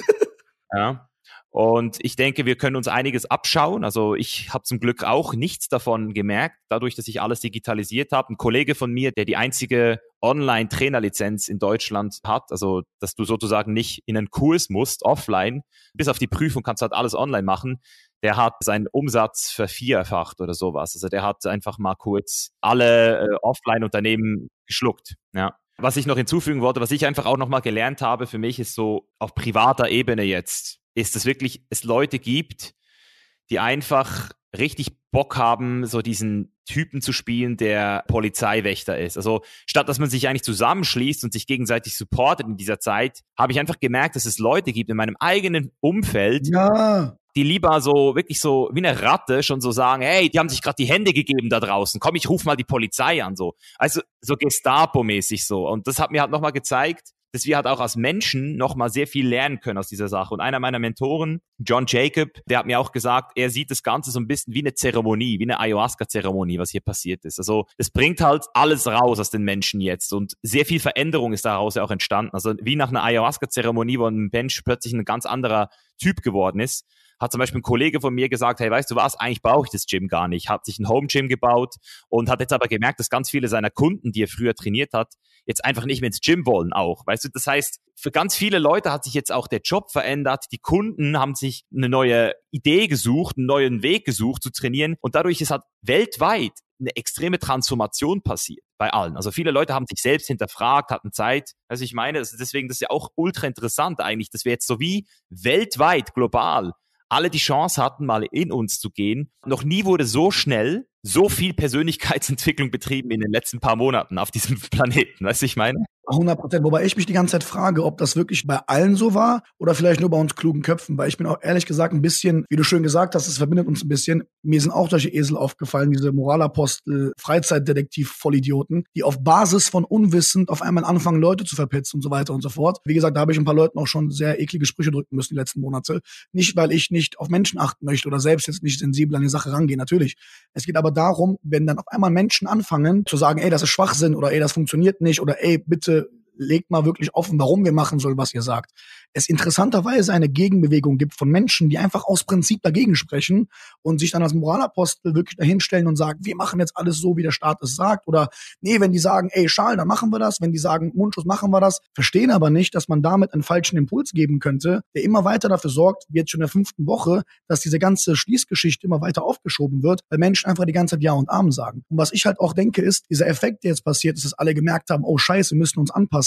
ja. Und ich denke, wir können uns einiges abschauen. Also ich habe zum Glück auch nichts davon gemerkt, dadurch, dass ich alles digitalisiert habe. Ein Kollege von mir, der die einzige Online-Trainerlizenz in Deutschland hat, also dass du sozusagen nicht in einen Kurs musst, offline, bis auf die Prüfung kannst du halt alles online machen. Der hat seinen Umsatz vervierfacht oder sowas. Also der hat einfach mal kurz alle äh, Offline-Unternehmen geschluckt. Ja. Was ich noch hinzufügen wollte, was ich einfach auch nochmal gelernt habe für mich, ist so auf privater Ebene jetzt ist, dass wirklich es Leute gibt, die einfach richtig Bock haben, so diesen Typen zu spielen, der Polizeiwächter ist. Also statt dass man sich eigentlich zusammenschließt und sich gegenseitig supportet in dieser Zeit, habe ich einfach gemerkt, dass es Leute gibt in meinem eigenen Umfeld, ja. Die lieber so wirklich so wie eine Ratte schon so sagen, hey, die haben sich gerade die Hände gegeben da draußen, komm, ich ruf mal die Polizei an so. Also so Gestapo-mäßig so. Und das hat mir halt nochmal gezeigt, dass wir halt auch als Menschen nochmal sehr viel lernen können aus dieser Sache. Und einer meiner Mentoren, John Jacob, der hat mir auch gesagt, er sieht das Ganze so ein bisschen wie eine Zeremonie, wie eine Ayahuasca-Zeremonie, was hier passiert ist. Also es bringt halt alles raus aus den Menschen jetzt und sehr viel Veränderung ist daraus ja auch entstanden. Also wie nach einer Ayahuasca-Zeremonie, wo ein Mensch plötzlich ein ganz anderer Typ geworden ist hat zum Beispiel ein Kollege von mir gesagt, hey, weißt du was, eigentlich brauche ich das Gym gar nicht. Hat sich ein Home Gym gebaut und hat jetzt aber gemerkt, dass ganz viele seiner Kunden, die er früher trainiert hat, jetzt einfach nicht mehr ins Gym wollen auch. Weißt du, das heißt, für ganz viele Leute hat sich jetzt auch der Job verändert. Die Kunden haben sich eine neue Idee gesucht, einen neuen Weg gesucht zu trainieren und dadurch ist halt weltweit eine extreme Transformation passiert bei allen. Also viele Leute haben sich selbst hinterfragt, hatten Zeit. Also ich meine, deswegen das ist ja auch ultra interessant eigentlich, dass wir jetzt so wie weltweit, global alle die Chance hatten, mal in uns zu gehen. Noch nie wurde so schnell so viel Persönlichkeitsentwicklung betrieben in den letzten paar Monaten auf diesem Planeten. Weißt du, ich meine? 100 Prozent. Wobei ich mich die ganze Zeit frage, ob das wirklich bei allen so war oder vielleicht nur bei uns klugen Köpfen. Weil ich bin auch ehrlich gesagt ein bisschen, wie du schön gesagt hast, es verbindet uns ein bisschen. Mir sind auch solche Esel aufgefallen, diese Moralapostel, Freizeitdetektiv, Vollidioten, die auf Basis von Unwissend auf einmal anfangen, Leute zu verpetzen und so weiter und so fort. Wie gesagt, da habe ich ein paar Leuten auch schon sehr eklige Sprüche drücken müssen die letzten Monate. Nicht, weil ich nicht auf Menschen achten möchte oder selbst jetzt nicht sensibel an die Sache rangehe, natürlich. Es geht aber darum, wenn dann auf einmal Menschen anfangen zu sagen, ey, das ist Schwachsinn oder ey, das funktioniert nicht oder ey, bitte legt mal wirklich offen, warum wir machen sollen, was ihr sagt es interessanterweise eine Gegenbewegung gibt von Menschen, die einfach aus Prinzip dagegen sprechen und sich dann als Moralapostel wirklich dahinstellen und sagen, wir machen jetzt alles so, wie der Staat es sagt. Oder nee, wenn die sagen, ey, Schal, dann machen wir das. Wenn die sagen, Mundschutz, machen wir das. Verstehen aber nicht, dass man damit einen falschen Impuls geben könnte, der immer weiter dafür sorgt, wie jetzt schon in der fünften Woche, dass diese ganze Schließgeschichte immer weiter aufgeschoben wird, weil Menschen einfach die ganze Zeit Ja und Arm sagen. Und was ich halt auch denke, ist, dieser Effekt, der jetzt passiert ist, dass alle gemerkt haben, oh scheiße, wir müssen uns anpassen,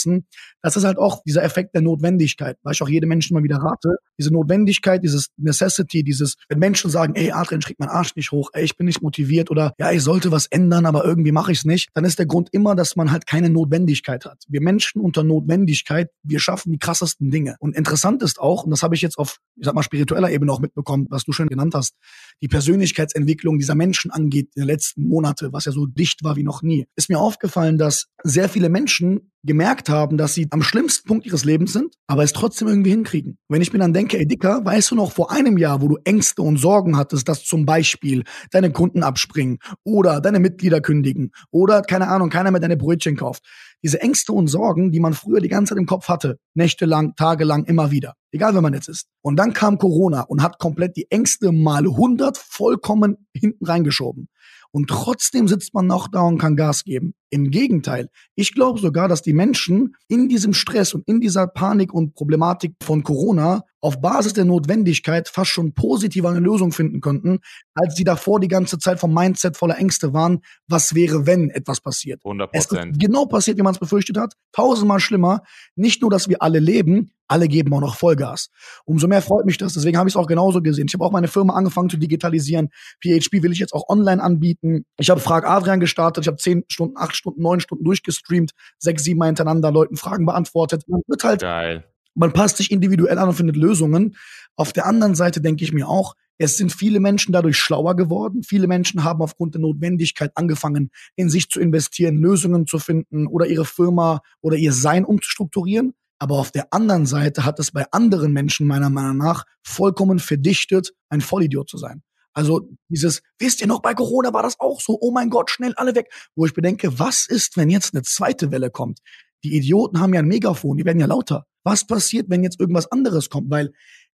das ist halt auch dieser Effekt der Notwendigkeit weil ich auch jedem Menschen immer wieder rate, diese Notwendigkeit, dieses Necessity, dieses, wenn Menschen sagen, ey, Adrian, schräg mein Arsch nicht hoch, ey, ich bin nicht motiviert oder ja, ich sollte was ändern, aber irgendwie mache ich es nicht, dann ist der Grund immer, dass man halt keine Notwendigkeit hat. Wir Menschen unter Notwendigkeit, wir schaffen die krassesten Dinge. Und interessant ist auch, und das habe ich jetzt auf, ich sag mal, spiritueller Ebene auch mitbekommen, was du schon genannt hast, die Persönlichkeitsentwicklung dieser Menschen angeht in den letzten Monate, was ja so dicht war wie noch nie, ist mir aufgefallen, dass sehr viele Menschen gemerkt haben, dass sie am schlimmsten Punkt ihres Lebens sind, aber es trotzdem irgendwie hinkriegen. Wenn ich mir dann denke, ey Dicker, weißt du noch vor einem Jahr, wo du Ängste und Sorgen hattest, dass zum Beispiel deine Kunden abspringen oder deine Mitglieder kündigen oder keine Ahnung, keiner mehr deine Brötchen kauft. Diese Ängste und Sorgen, die man früher die ganze Zeit im Kopf hatte, nächtelang, tagelang, immer wieder. Egal, wer man jetzt ist. Und dann kam Corona und hat komplett die Ängste mal 100 vollkommen hinten reingeschoben und trotzdem sitzt man noch da und kann Gas geben. Im Gegenteil, ich glaube sogar, dass die Menschen in diesem Stress und in dieser Panik und Problematik von Corona auf Basis der Notwendigkeit fast schon positiv eine Lösung finden könnten, als sie davor die ganze Zeit vom Mindset voller Ängste waren, was wäre, wenn etwas passiert. 100 Es ist genau passiert, wie man es befürchtet hat. Tausendmal schlimmer. Nicht nur, dass wir alle leben, alle geben auch noch Vollgas. Umso mehr freut mich das. Deswegen habe ich es auch genauso gesehen. Ich habe auch meine Firma angefangen zu digitalisieren. PHP will ich jetzt auch online anbieten. Ich habe Frag Adrian gestartet. Ich habe zehn Stunden, acht Stunden, neun Stunden durchgestreamt, sechs, sieben Mal hintereinander Leuten Fragen beantwortet. Man wird halt, Geil. man passt sich individuell an und findet Lösungen. Auf der anderen Seite denke ich mir auch, es sind viele Menschen dadurch schlauer geworden. Viele Menschen haben aufgrund der Notwendigkeit angefangen, in sich zu investieren, Lösungen zu finden oder ihre Firma oder ihr Sein umzustrukturieren. Aber auf der anderen Seite hat es bei anderen Menschen meiner Meinung nach vollkommen verdichtet, ein Vollidiot zu sein. Also dieses, wisst ihr noch, bei Corona war das auch so, oh mein Gott, schnell alle weg. Wo ich bedenke, was ist, wenn jetzt eine zweite Welle kommt? Die Idioten haben ja ein Megafon, die werden ja lauter. Was passiert, wenn jetzt irgendwas anderes kommt? Weil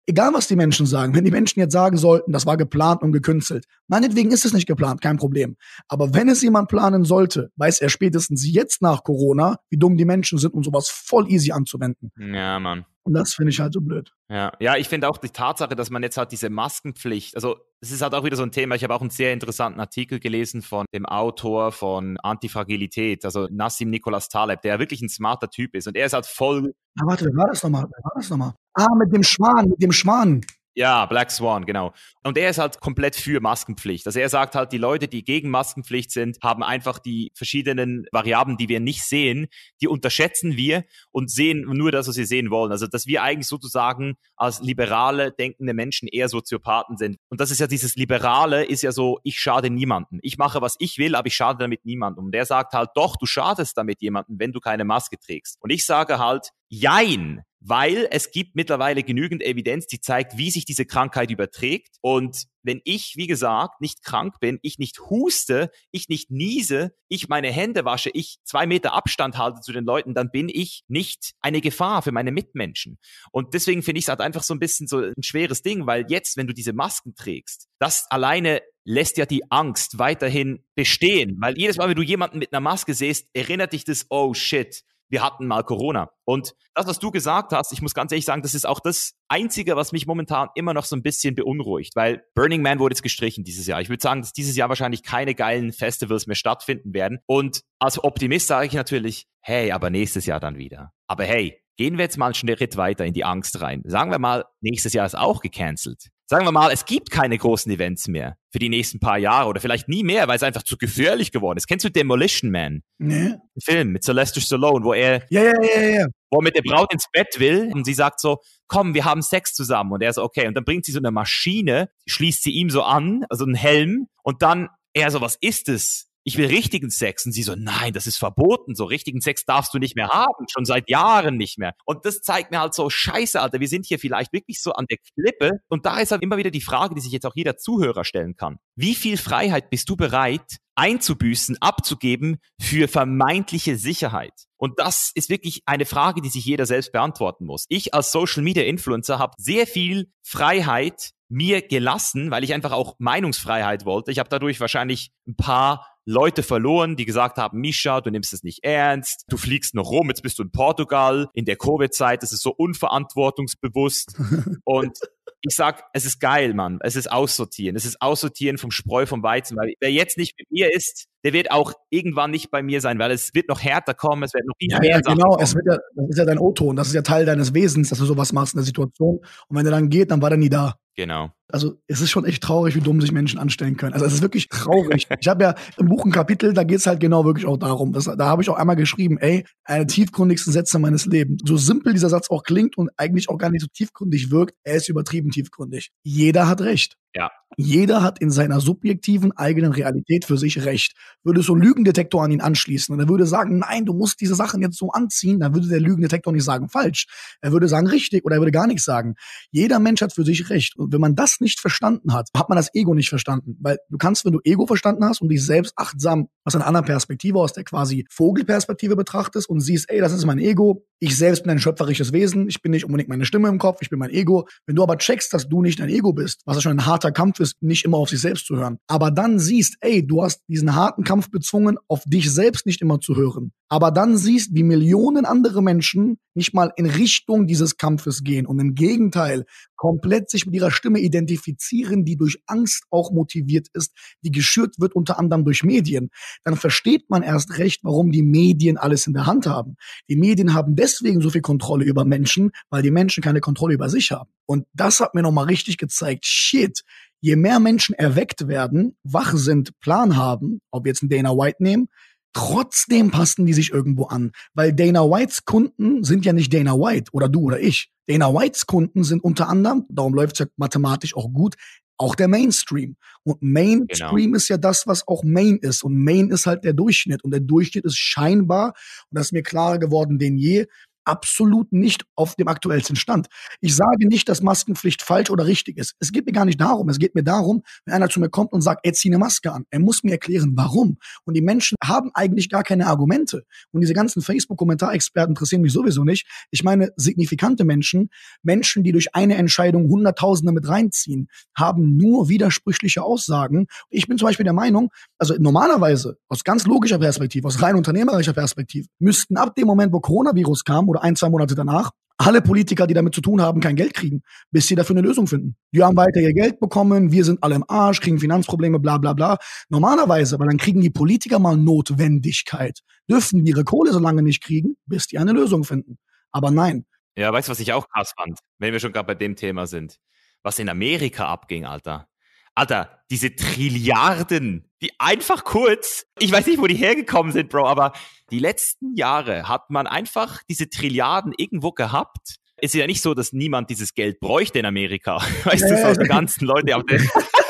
egal was die Menschen sagen, wenn die Menschen jetzt sagen sollten, das war geplant und gekünstelt, meinetwegen ist es nicht geplant, kein Problem. Aber wenn es jemand planen sollte, weiß er spätestens jetzt nach Corona, wie dumm die Menschen sind, um sowas voll easy anzuwenden. Ja, Mann. Und das finde ich halt so blöd. Ja, ja ich finde auch die Tatsache, dass man jetzt halt diese Maskenpflicht, also es ist halt auch wieder so ein Thema. Ich habe auch einen sehr interessanten Artikel gelesen von dem Autor von Antifragilität, also Nassim Nicholas Taleb, der wirklich ein smarter Typ ist. Und er ist halt voll. Ah, warte, wer war das nochmal? Wer war das nochmal? Ah, mit dem Schwan, mit dem Schwan. Ja, Black Swan, genau. Und er ist halt komplett für Maskenpflicht. Also er sagt halt, die Leute, die gegen Maskenpflicht sind, haben einfach die verschiedenen Variablen, die wir nicht sehen, die unterschätzen wir und sehen nur das, was wir sehen wollen. Also dass wir eigentlich sozusagen als liberale, denkende Menschen eher Soziopathen sind. Und das ist ja dieses Liberale, ist ja so, ich schade niemandem. Ich mache, was ich will, aber ich schade damit niemandem. Und der sagt halt, doch, du schadest damit jemandem, wenn du keine Maske trägst. Und ich sage halt, jein, weil es gibt mittlerweile genügend Evidenz, die zeigt, wie sich diese Krankheit überträgt. Und wenn ich, wie gesagt, nicht krank bin, ich nicht huste, ich nicht niese, ich meine Hände wasche, ich zwei Meter Abstand halte zu den Leuten, dann bin ich nicht eine Gefahr für meine Mitmenschen. Und deswegen finde ich es halt einfach so ein bisschen so ein schweres Ding, weil jetzt, wenn du diese Masken trägst, das alleine lässt ja die Angst weiterhin bestehen. Weil jedes Mal, wenn du jemanden mit einer Maske siehst, erinnert dich das, oh shit, wir hatten mal Corona. Und das, was du gesagt hast, ich muss ganz ehrlich sagen, das ist auch das Einzige, was mich momentan immer noch so ein bisschen beunruhigt, weil Burning Man wurde jetzt gestrichen dieses Jahr. Ich würde sagen, dass dieses Jahr wahrscheinlich keine geilen Festivals mehr stattfinden werden. Und als Optimist sage ich natürlich, hey, aber nächstes Jahr dann wieder. Aber hey, gehen wir jetzt mal einen Schritt weiter in die Angst rein. Sagen wir mal, nächstes Jahr ist auch gecancelt sagen wir mal, es gibt keine großen Events mehr für die nächsten paar Jahre oder vielleicht nie mehr, weil es einfach zu gefährlich geworden ist. Kennst du Demolition Man? Nee. Ein Film mit Sylvester Stallone, wo er, Ja, ja, ja, ja. wo er mit der Braut ins Bett will und sie sagt so, komm, wir haben Sex zusammen. Und er so, okay. Und dann bringt sie so eine Maschine, schließt sie ihm so an, also einen Helm und dann er so, was ist es? Ich will richtigen Sex. Und sie so, nein, das ist verboten. So richtigen Sex darfst du nicht mehr haben. Schon seit Jahren nicht mehr. Und das zeigt mir halt so, scheiße, Alter, wir sind hier vielleicht wirklich so an der Klippe. Und da ist halt immer wieder die Frage, die sich jetzt auch jeder Zuhörer stellen kann. Wie viel Freiheit bist du bereit einzubüßen, abzugeben für vermeintliche Sicherheit? Und das ist wirklich eine Frage, die sich jeder selbst beantworten muss. Ich als Social Media Influencer habe sehr viel Freiheit mir gelassen, weil ich einfach auch Meinungsfreiheit wollte. Ich habe dadurch wahrscheinlich ein paar Leute verloren, die gesagt haben, Misha, du nimmst es nicht ernst, du fliegst noch rum, jetzt bist du in Portugal, in der Covid-Zeit, das ist so unverantwortungsbewusst. und ich sag, es ist geil, Mann. Es ist aussortieren. Es ist aussortieren vom Spreu vom Weizen. Weil wer jetzt nicht mit mir ist, der wird auch irgendwann nicht bei mir sein, weil es wird noch härter kommen, es wird noch viel Ja, mehr ja, Sachen genau. kommen. Es wird ja, das ist ja dein O-Ton. Das ist ja Teil deines Wesens, dass du sowas machst in der Situation. Und wenn er dann geht, dann war er nie da. Genau. Also es ist schon echt traurig, wie dumm sich Menschen anstellen können. Also es ist wirklich traurig. ich habe ja im Buch ein Kapitel, da geht es halt genau wirklich auch darum. Das, da habe ich auch einmal geschrieben, ey, eine tiefgründigsten Sätze meines Lebens. So simpel dieser Satz auch klingt und eigentlich auch gar nicht so tiefgründig wirkt, er ist übertrieben tiefgründig. Jeder hat recht. Ja. Jeder hat in seiner subjektiven eigenen Realität für sich recht. Würde so ein Lügendetektor an ihn anschließen und er würde sagen, nein, du musst diese Sachen jetzt so anziehen, dann würde der Lügendetektor nicht sagen falsch. Er würde sagen richtig oder er würde gar nichts sagen. Jeder Mensch hat für sich recht. Und wenn man das nicht verstanden hat, hat man das Ego nicht verstanden. Weil du kannst, wenn du Ego verstanden hast und dich selbst achtsam aus einer anderen Perspektive, aus der quasi Vogelperspektive betrachtest und siehst, ey, das ist mein Ego, ich selbst bin ein schöpferisches Wesen, ich bin nicht unbedingt meine Stimme im Kopf, ich bin mein Ego. Wenn du aber checkst, dass du nicht dein Ego bist, was ja schon ein harter Kampf ist, nicht immer auf sich selbst zu hören, aber dann siehst, ey, du hast diesen harten Kampf bezwungen, auf dich selbst nicht immer zu hören, aber dann siehst, wie Millionen andere Menschen nicht mal in Richtung dieses Kampfes gehen und im Gegenteil komplett sich mit ihrer Stimme identifizieren, die durch Angst auch motiviert ist, die geschürt wird unter anderem durch Medien, dann versteht man erst recht, warum die Medien alles in der Hand haben. Die Medien haben deswegen so viel Kontrolle über Menschen, weil die Menschen keine Kontrolle über sich haben. Und das hat mir nochmal richtig gezeigt, shit, je mehr Menschen erweckt werden, wach sind, Plan haben, ob wir jetzt einen Dana White nehmen, Trotzdem passen die sich irgendwo an, weil Dana Whites Kunden sind ja nicht Dana White oder du oder ich. Dana Whites Kunden sind unter anderem, darum läuft es ja mathematisch auch gut, auch der Mainstream. Und Mainstream genau. ist ja das, was auch Main ist. Und Main ist halt der Durchschnitt. Und der Durchschnitt ist scheinbar, und das ist mir klarer geworden denn je, absolut nicht auf dem aktuellsten Stand. Ich sage nicht, dass Maskenpflicht falsch oder richtig ist. Es geht mir gar nicht darum. Es geht mir darum, wenn einer zu mir kommt und sagt, er zieht eine Maske an. Er muss mir erklären, warum. Und die Menschen haben eigentlich gar keine Argumente. Und diese ganzen Facebook-Kommentarexperten interessieren mich sowieso nicht. Ich meine, signifikante Menschen, Menschen, die durch eine Entscheidung Hunderttausende mit reinziehen, haben nur widersprüchliche Aussagen. Ich bin zum Beispiel der Meinung, also normalerweise, aus ganz logischer Perspektive, aus rein unternehmerischer Perspektive, müssten ab dem Moment, wo Coronavirus kam, oder ein, zwei Monate danach, alle Politiker, die damit zu tun haben, kein Geld kriegen, bis sie dafür eine Lösung finden. Die haben weiter ihr Geld bekommen, wir sind alle im Arsch, kriegen Finanzprobleme, bla bla bla. Normalerweise, weil dann kriegen die Politiker mal Notwendigkeit, dürfen die ihre Kohle so lange nicht kriegen, bis die eine Lösung finden. Aber nein. Ja, weißt du, was ich auch krass fand, wenn wir schon gerade bei dem Thema sind? Was in Amerika abging, Alter. Alter, diese Trilliarden, die einfach kurz, ich weiß nicht, wo die hergekommen sind, Bro, aber die letzten Jahre hat man einfach diese Trilliarden irgendwo gehabt. Es ist ja nicht so, dass niemand dieses Geld bräuchte in Amerika. Weißt du, so die ganzen Leute auf der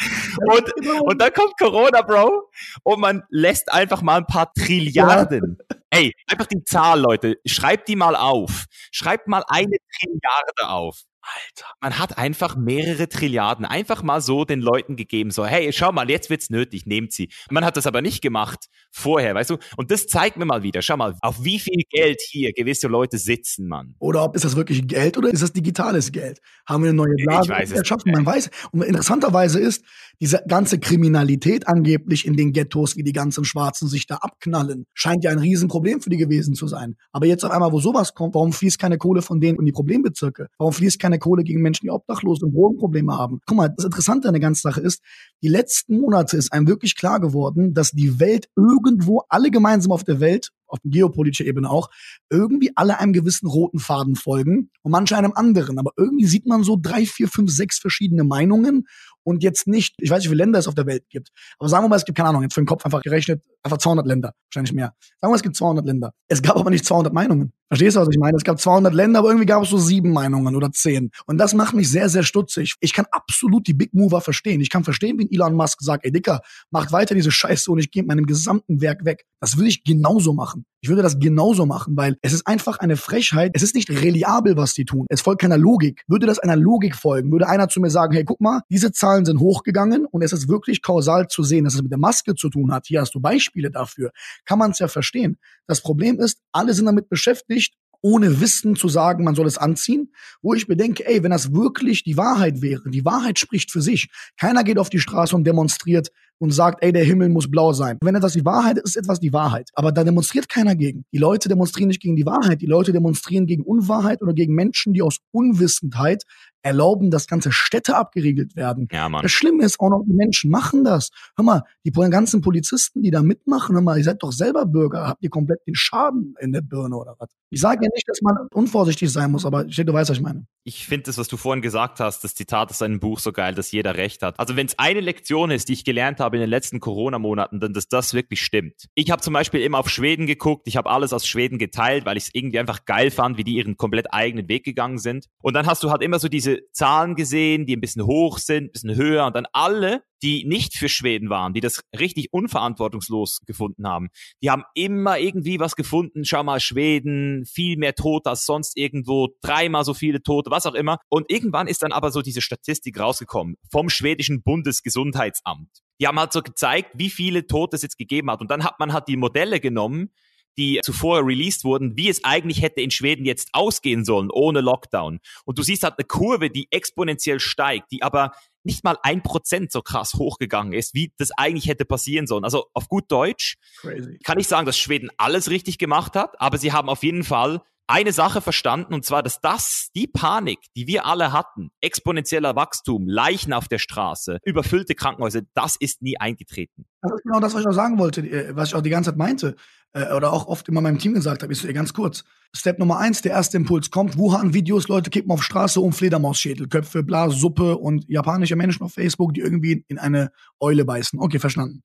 und, und dann kommt Corona, Bro, und man lässt einfach mal ein paar Trilliarden. Ja. Ey, einfach die Zahl, Leute. Schreibt die mal auf. Schreibt mal eine Trilliarde auf. Alter, man hat einfach mehrere Trilliarden einfach mal so den Leuten gegeben, so, hey, schau mal, jetzt wird's nötig, nehmt sie. Man hat das aber nicht gemacht vorher, weißt du? Und das zeigt mir mal wieder, schau mal, auf wie viel Geld hier gewisse Leute sitzen, Mann. Oder ob ist das wirklich Geld oder ist das digitales Geld? Haben wir eine neue Blase erschaffen? Man weiß. Und interessanterweise ist, diese ganze Kriminalität angeblich in den Ghettos, wie die ganzen Schwarzen sich da abknallen, scheint ja ein Riesenproblem für die gewesen zu sein. Aber jetzt auf einmal, wo sowas kommt, warum fließt keine Kohle von denen in die Problembezirke? Warum fließt keine Kohle gegen Menschen, die obdachlos und Drogenprobleme haben? Guck mal, das Interessante an der ganzen Sache ist, die letzten Monate ist einem wirklich klar geworden, dass die Welt irgendwo, alle gemeinsam auf der Welt, auf geopolitischer Ebene auch, irgendwie alle einem gewissen roten Faden folgen und manche einem anderen. Aber irgendwie sieht man so drei, vier, fünf, sechs verschiedene Meinungen und jetzt nicht, ich weiß nicht, wie viele Länder es auf der Welt gibt, aber sagen wir mal, es gibt keine Ahnung, jetzt für den Kopf einfach gerechnet, einfach 200 Länder, wahrscheinlich mehr. Sagen wir mal, es gibt 200 Länder. Es gab aber nicht 200 Meinungen. Verstehst du, was ich meine? Es gab 200 Länder, aber irgendwie gab es so sieben Meinungen oder zehn. Und das macht mich sehr, sehr stutzig. Ich kann absolut die Big Mover verstehen. Ich kann verstehen, wie Elon Musk sagt, ey Dicker, macht weiter diese Scheiße und ich gehe mit meinem gesamten Werk weg. Das würde ich genauso machen. Ich würde das genauso machen, weil es ist einfach eine Frechheit. Es ist nicht reliabel, was die tun. Es folgt keiner Logik. Würde das einer Logik folgen, würde einer zu mir sagen, hey, guck mal, diese Zahlen sind hochgegangen und es ist wirklich kausal zu sehen, dass es mit der Maske zu tun hat. Hier hast du Beispiele dafür. Kann man es ja verstehen. Das Problem ist, alle sind damit beschäftigt, ohne Wissen zu sagen, man soll es anziehen, wo ich bedenke, ey, wenn das wirklich die Wahrheit wäre, die Wahrheit spricht für sich. Keiner geht auf die Straße und demonstriert, und sagt, ey, der Himmel muss blau sein. Wenn etwas die Wahrheit ist, ist etwas die Wahrheit. Aber da demonstriert keiner gegen. Die Leute demonstrieren nicht gegen die Wahrheit. Die Leute demonstrieren gegen Unwahrheit oder gegen Menschen, die aus Unwissendheit erlauben, dass ganze Städte abgeriegelt werden. Ja, Mann. Das Schlimme ist auch noch, die Menschen machen das. Hör mal, die ganzen Polizisten, die da mitmachen, hör mal, ihr seid doch selber Bürger, habt ihr komplett den Schaden in der Birne oder was? Ich sage ja nicht, dass man unvorsichtig sein muss, aber ich denke, du weißt, was ich meine. Ich finde das, was du vorhin gesagt hast, das Zitat aus deinem Buch so geil, dass jeder Recht hat. Also wenn es eine Lektion ist, die ich gelernt habe in den letzten Corona-Monaten, dass das wirklich stimmt. Ich habe zum Beispiel immer auf Schweden geguckt, ich habe alles aus Schweden geteilt, weil ich es irgendwie einfach geil fand, wie die ihren komplett eigenen Weg gegangen sind. Und dann hast du halt immer so diese Zahlen gesehen, die ein bisschen hoch sind, ein bisschen höher und dann alle, die nicht für Schweden waren, die das richtig unverantwortungslos gefunden haben, die haben immer irgendwie was gefunden. Schau mal, Schweden, viel mehr Tote als sonst irgendwo, dreimal so viele Tote, was auch immer. Und irgendwann ist dann aber so diese Statistik rausgekommen vom schwedischen Bundesgesundheitsamt. Die haben halt so gezeigt, wie viele Tote es jetzt gegeben hat. Und dann hat man halt die Modelle genommen, die zuvor released wurden, wie es eigentlich hätte in Schweden jetzt ausgehen sollen ohne Lockdown. Und du siehst halt eine Kurve, die exponentiell steigt, die aber nicht mal ein Prozent so krass hochgegangen ist, wie das eigentlich hätte passieren sollen. Also auf gut Deutsch Crazy. kann ich sagen, dass Schweden alles richtig gemacht hat, aber sie haben auf jeden Fall eine Sache verstanden, und zwar, dass das, die Panik, die wir alle hatten, exponentieller Wachstum, Leichen auf der Straße, überfüllte Krankenhäuser, das ist nie eingetreten. Das ist genau das, was ich auch sagen wollte, äh, was ich auch die ganze Zeit meinte, äh, oder auch oft immer meinem Team gesagt habe. So, ganz kurz. Step Nummer eins, der erste Impuls kommt, Wuhan-Videos, Leute kippen auf Straße um Fledermausschädel, Köpfe, Blas, Suppe und japanische Menschen auf Facebook, die irgendwie in eine Eule beißen. Okay, verstanden.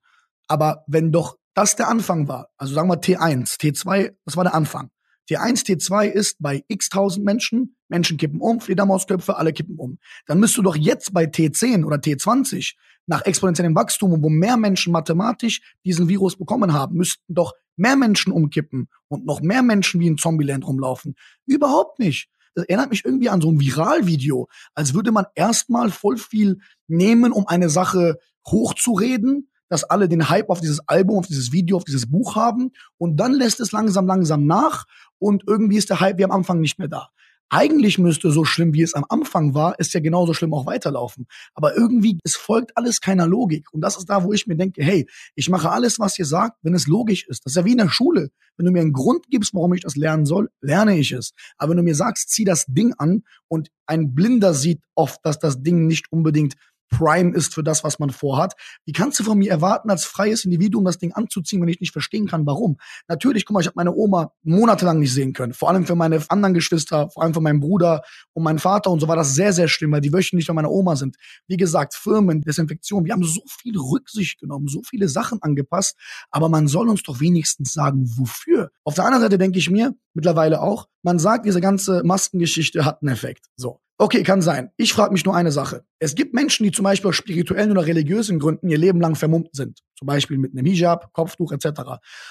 Aber wenn doch das der Anfang war, also sagen wir T1, T2, das war der Anfang. T1, T2 ist bei x tausend Menschen, Menschen kippen um, Fledermausköpfe, alle kippen um. Dann müsst du doch jetzt bei T10 oder T20 nach exponentiellem Wachstum, wo mehr Menschen mathematisch diesen Virus bekommen haben, müssten doch mehr Menschen umkippen und noch mehr Menschen wie in Zombieland rumlaufen. Überhaupt nicht. Das erinnert mich irgendwie an so ein Viralvideo, als würde man erstmal voll viel nehmen, um eine Sache hochzureden, dass alle den Hype auf dieses Album, auf dieses Video, auf dieses Buch haben und dann lässt es langsam, langsam nach und irgendwie ist der Hype wie am Anfang nicht mehr da. Eigentlich müsste so schlimm, wie es am Anfang war, ist ja genauso schlimm auch weiterlaufen. Aber irgendwie, es folgt alles keiner Logik. Und das ist da, wo ich mir denke, hey, ich mache alles, was ihr sagt, wenn es logisch ist. Das ist ja wie in der Schule. Wenn du mir einen Grund gibst, warum ich das lernen soll, lerne ich es. Aber wenn du mir sagst, zieh das Ding an und ein Blinder sieht oft, dass das Ding nicht unbedingt Prime ist für das, was man vorhat. Wie kannst du von mir erwarten, als freies Individuum das Ding anzuziehen, wenn ich nicht verstehen kann, warum? Natürlich, guck mal, ich habe meine Oma monatelang nicht sehen können. Vor allem für meine anderen Geschwister, vor allem für meinen Bruder und meinen Vater und so war das sehr, sehr schlimm, weil die wöchentlich bei meiner Oma sind. Wie gesagt, Firmen, Desinfektion, wir haben so viel Rücksicht genommen, so viele Sachen angepasst, aber man soll uns doch wenigstens sagen, wofür. Auf der anderen Seite denke ich mir mittlerweile auch, man sagt, diese ganze Maskengeschichte hat einen Effekt. So. Okay, kann sein. Ich frage mich nur eine Sache. Es gibt Menschen, die zum Beispiel aus spirituellen oder religiösen Gründen ihr Leben lang vermummt sind. Zum Beispiel mit einem Hijab, Kopftuch etc.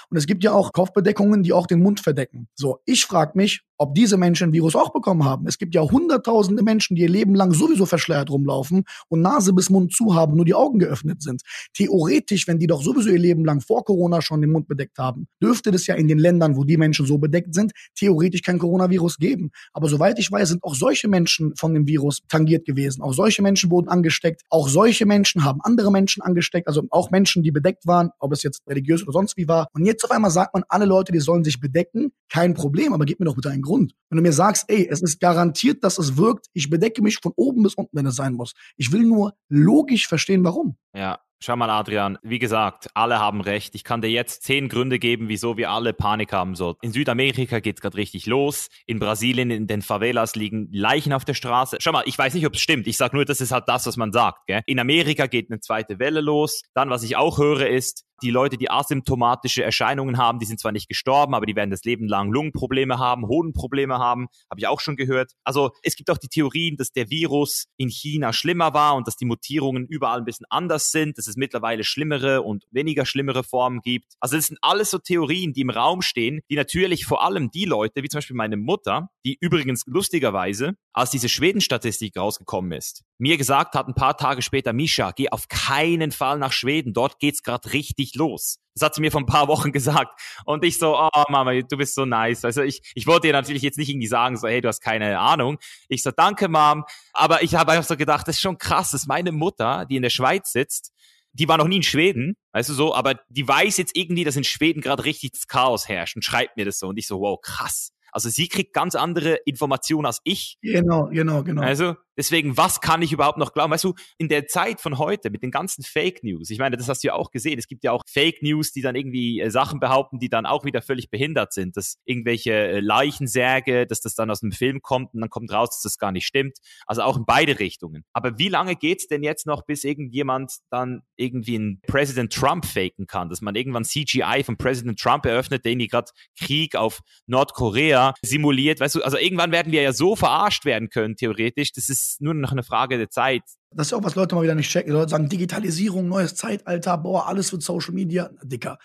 Und es gibt ja auch Kopfbedeckungen, die auch den Mund verdecken. So, ich frage mich, ob diese Menschen Virus auch bekommen haben. Es gibt ja hunderttausende Menschen, die ihr Leben lang sowieso verschleiert rumlaufen und Nase bis Mund zu haben, nur die Augen geöffnet sind. Theoretisch, wenn die doch sowieso ihr Leben lang vor Corona schon den Mund bedeckt haben, dürfte das ja in den Ländern, wo die Menschen so bedeckt sind, theoretisch kein Coronavirus geben. Aber soweit ich weiß, sind auch solche Menschen von dem Virus tangiert gewesen. Auch solche Menschen wurden angesteckt. Auch solche Menschen haben andere Menschen angesteckt. Also auch Menschen, die bedeckt waren, ob es jetzt religiös oder sonst wie war. Und jetzt auf einmal sagt man, alle Leute, die sollen sich bedecken. Kein Problem, aber gib mir doch bitte einen Grund. Wenn du mir sagst, ey, es ist garantiert, dass es wirkt, ich bedecke mich von oben bis unten, wenn es sein muss. Ich will nur logisch verstehen, warum. Ja, Schau mal, Adrian, wie gesagt, alle haben recht. Ich kann dir jetzt zehn Gründe geben, wieso wir alle Panik haben sollten. In Südamerika geht's gerade richtig los. In Brasilien, in den Favelas liegen Leichen auf der Straße. Schau mal, ich weiß nicht, ob es stimmt. Ich sag nur, das ist halt das, was man sagt. Gell? In Amerika geht eine zweite Welle los. Dann, was ich auch höre, ist, die Leute, die asymptomatische Erscheinungen haben, die sind zwar nicht gestorben, aber die werden das Leben lang Lungenprobleme haben, Hodenprobleme haben, habe ich auch schon gehört. Also es gibt auch die Theorien, dass der Virus in China schlimmer war und dass die Mutierungen überall ein bisschen anders sind, dass es mittlerweile schlimmere und weniger schlimmere Formen gibt. Also das sind alles so Theorien, die im Raum stehen, die natürlich vor allem die Leute, wie zum Beispiel meine Mutter, die übrigens lustigerweise, als diese Schweden-Statistik rausgekommen ist, mir gesagt hat ein paar Tage später, Misha, geh auf keinen Fall nach Schweden, dort geht's gerade richtig los. Das hat sie mir vor ein paar Wochen gesagt. Und ich so, oh Mama, du bist so nice. Also ich, ich wollte ihr natürlich jetzt nicht irgendwie sagen, so, hey, du hast keine Ahnung. Ich so, danke, Mom. Aber ich habe einfach so gedacht, das ist schon krass, dass meine Mutter, die in der Schweiz sitzt, die war noch nie in Schweden, weißt du so, aber die weiß jetzt irgendwie, dass in Schweden gerade richtig das Chaos herrscht und schreibt mir das so und ich so, wow, krass. Also sie kriegt ganz andere Informationen als ich. Genau, genau, genau. Also deswegen, was kann ich überhaupt noch glauben? Weißt du, in der Zeit von heute mit den ganzen Fake News, ich meine, das hast du ja auch gesehen, es gibt ja auch Fake News, die dann irgendwie äh, Sachen behaupten, die dann auch wieder völlig behindert sind, dass irgendwelche äh, Leichensärge, dass das dann aus einem Film kommt und dann kommt raus, dass das gar nicht stimmt. Also auch in beide Richtungen. Aber wie lange geht's denn jetzt noch, bis irgendjemand dann irgendwie einen President Trump faken kann, dass man irgendwann CGI von President Trump eröffnet, den die gerade Krieg auf Nordkorea simuliert. Weißt du, also irgendwann werden wir ja so verarscht werden können, theoretisch. Das ist nur noch eine Frage der Zeit. Das ist auch, was Leute mal wieder nicht checken. Die Leute sagen, Digitalisierung, neues Zeitalter, boah, alles wird Social Media. Dicker.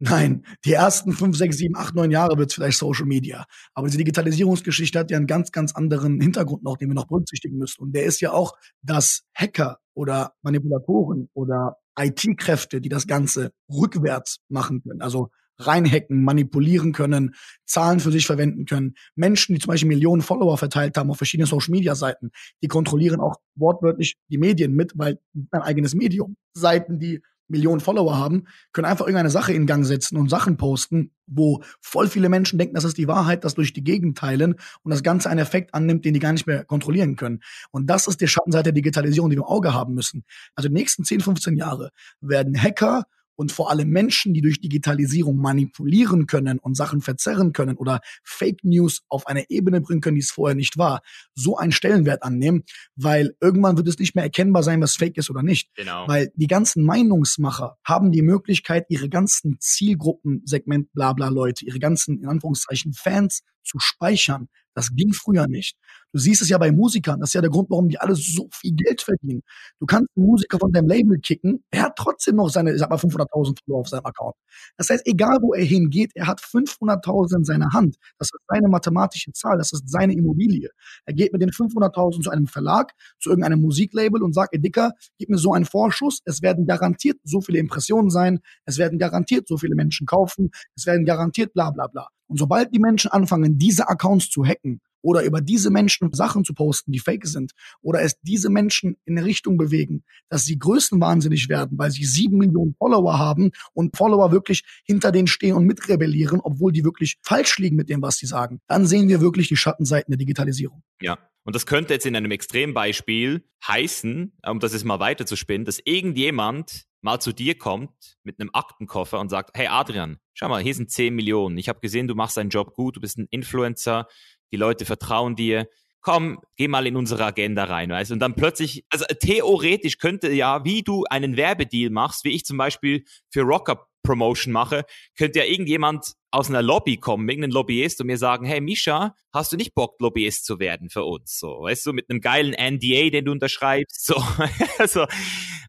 Nein, die ersten fünf, sechs, sieben, acht, neun Jahre wird es vielleicht Social Media. Aber diese Digitalisierungsgeschichte hat ja einen ganz, ganz anderen Hintergrund noch, den wir noch berücksichtigen müssen. Und der ist ja auch, dass Hacker oder Manipulatoren oder IT-Kräfte, die das Ganze rückwärts machen können. Also reinhacken, manipulieren können, Zahlen für sich verwenden können. Menschen, die zum Beispiel Millionen Follower verteilt haben auf verschiedenen Social-Media-Seiten, die kontrollieren auch wortwörtlich die Medien mit, weil ein eigenes Medium. Seiten, die Millionen Follower haben, können einfach irgendeine Sache in Gang setzen und Sachen posten, wo voll viele Menschen denken, das ist die Wahrheit, das durch die Gegend teilen und das Ganze einen Effekt annimmt, den die gar nicht mehr kontrollieren können. Und das ist die Schattenseite der Digitalisierung, die wir im Auge haben müssen. Also die nächsten 10, 15 Jahre werden Hacker und vor allem Menschen, die durch Digitalisierung manipulieren können und Sachen verzerren können oder Fake News auf eine Ebene bringen können, die es vorher nicht war, so einen Stellenwert annehmen, weil irgendwann wird es nicht mehr erkennbar sein, was Fake ist oder nicht. Genau. Weil die ganzen Meinungsmacher haben die Möglichkeit, ihre ganzen Zielgruppensegment, bla bla Leute, ihre ganzen, in Anführungszeichen, Fans zu speichern. Das ging früher nicht. Du siehst es ja bei Musikern. Das ist ja der Grund, warum die alle so viel Geld verdienen. Du kannst einen Musiker von deinem Label kicken. Er hat trotzdem noch seine, ich sag mal, 500.000 Follower auf seinem Account. Das heißt, egal wo er hingeht, er hat 500.000 in seiner Hand. Das ist seine mathematische Zahl. Das ist seine Immobilie. Er geht mit den 500.000 zu einem Verlag, zu irgendeinem Musiklabel und sagt, ey Dicker, gib mir so einen Vorschuss. Es werden garantiert so viele Impressionen sein. Es werden garantiert so viele Menschen kaufen. Es werden garantiert bla, bla, bla. Und sobald die Menschen anfangen, diese Accounts zu hacken, oder über diese Menschen Sachen zu posten, die fake sind, oder es diese Menschen in eine Richtung bewegen, dass sie größenwahnsinnig werden, weil sie sieben Millionen Follower haben und Follower wirklich hinter denen stehen und mitrebellieren, obwohl die wirklich falsch liegen mit dem, was sie sagen, dann sehen wir wirklich die Schattenseiten der Digitalisierung. Ja. Und das könnte jetzt in einem Extrembeispiel heißen, um das jetzt mal weiterzuspinnen, dass irgendjemand mal zu dir kommt mit einem Aktenkoffer und sagt, hey Adrian, schau mal, hier sind 10 Millionen. Ich habe gesehen, du machst deinen Job gut, du bist ein Influencer, die Leute vertrauen dir. Komm, geh mal in unsere Agenda rein, weißt Und dann plötzlich, also theoretisch könnte ja, wie du einen Werbedeal machst, wie ich zum Beispiel für Rocker Promotion mache, könnte ja irgendjemand aus einer Lobby kommen, irgendein Lobbyist und mir sagen, hey Misha, hast du nicht Bock, Lobbyist zu werden für uns? So, weißt du, mit einem geilen NDA, den du unterschreibst. So, also,